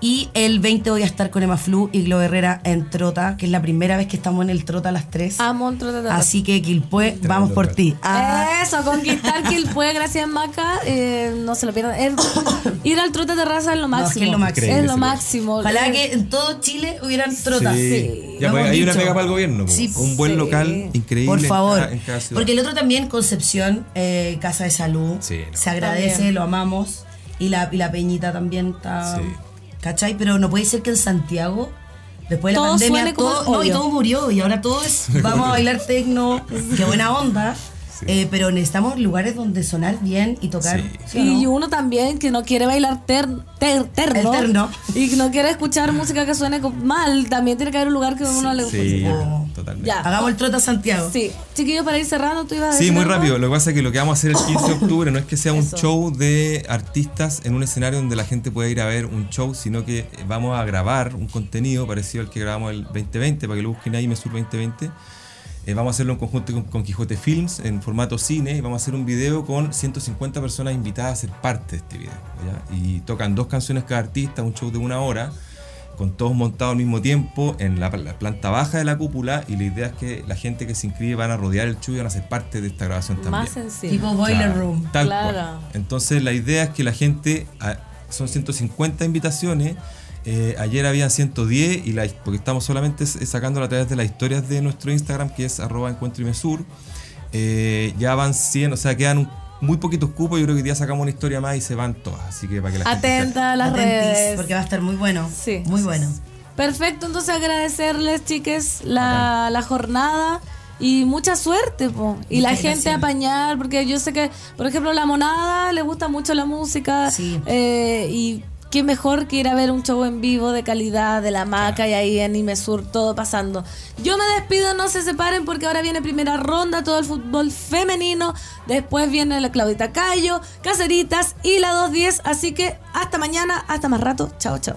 Y el 20 voy a estar con Emma Flu y Glo Herrera en Trota, que es la primera vez que estamos en el Trota las tres. Amo el Trota. Así que Quilpue, vamos por ti. Ah, Eso, conquistar Quilpue, gracias Maca, eh, no se lo pierdan. El- ir al Trota Terraza es lo No, es máximo. que es lo máximo. Es lo máximo. Ojalá Eh, que en todo Chile hubieran Trotas. Sí. Ya, pues, hay una pega para el gobierno. pues. Sí, un buen sí. local increíble. Por en favor. cada- en cada ciudad. Porque el otro también, Concepción, eh, Casa de Salud. Sí, no. Se agradece, También. lo amamos. Y la, y la Peñita también está. Sí. ¿Cachai? Pero no puede ser que en Santiago, después de la Todo pandemia, todo, no, y todo murió. Y ahora todo es. Vamos a bailar tecno. Qué buena onda. Eh, pero necesitamos lugares donde sonar bien y tocar. ¿sí o Y no? uno también que no quiere bailar ter, ter- terno, El terno. y que no quiere escuchar música que suene mal, también tiene que haber un lugar que a uno le guste. Sí, totalmente. Ya. Hagamos el trota Santiago. Sí. Chiquillos, para ir cerrando, tú ibas a Sí, muy algo? rápido. Lo que pasa es que lo que vamos a hacer el 15 de octubre no es que sea un Eso. show de artistas en un escenario donde la gente pueda ir a ver un show, sino que vamos a grabar un contenido parecido al que grabamos el 2020, para que lo busquen ahí, Mesur 2020. Eh, vamos a hacerlo en conjunto con, con Quijote Films en formato cine y vamos a hacer un video con 150 personas invitadas a ser parte de este video. ¿ya? Y tocan dos canciones cada artista, un show de una hora, con todos montados al mismo tiempo en la, la planta baja de la cúpula y la idea es que la gente que se inscribe van a rodear el show y van a ser parte de esta grabación también. Más sencillo. Tipo Boiler Room. Tal Claro. cual. Entonces la idea es que la gente, ah, son 150 invitaciones, eh, ayer habían 110 y la, porque estamos solamente sacándola a través de las historias de nuestro Instagram que es arroba encuentro y mesur. Eh, ya van 100, o sea, quedan un- muy poquitos cupos, yo creo que hoy día sacamos una historia más y se van todas, así que para que la Atenta a las Atentis, redes. porque va a estar muy bueno. Sí. Muy bueno. Perfecto, entonces agradecerles, chiques, la, la jornada y mucha suerte, po. Y la gente gracias. apañar, porque yo sé que, por ejemplo, la monada le gusta mucho la música. Sí. eh, y qué mejor que ir a ver un show en vivo de calidad, de la maca y ahí en Imesur, todo pasando. Yo me despido, no se separen porque ahora viene primera ronda, todo el fútbol femenino. Después viene la Claudita Cayo, Caceritas y la 210. Así que hasta mañana, hasta más rato. Chao, chao.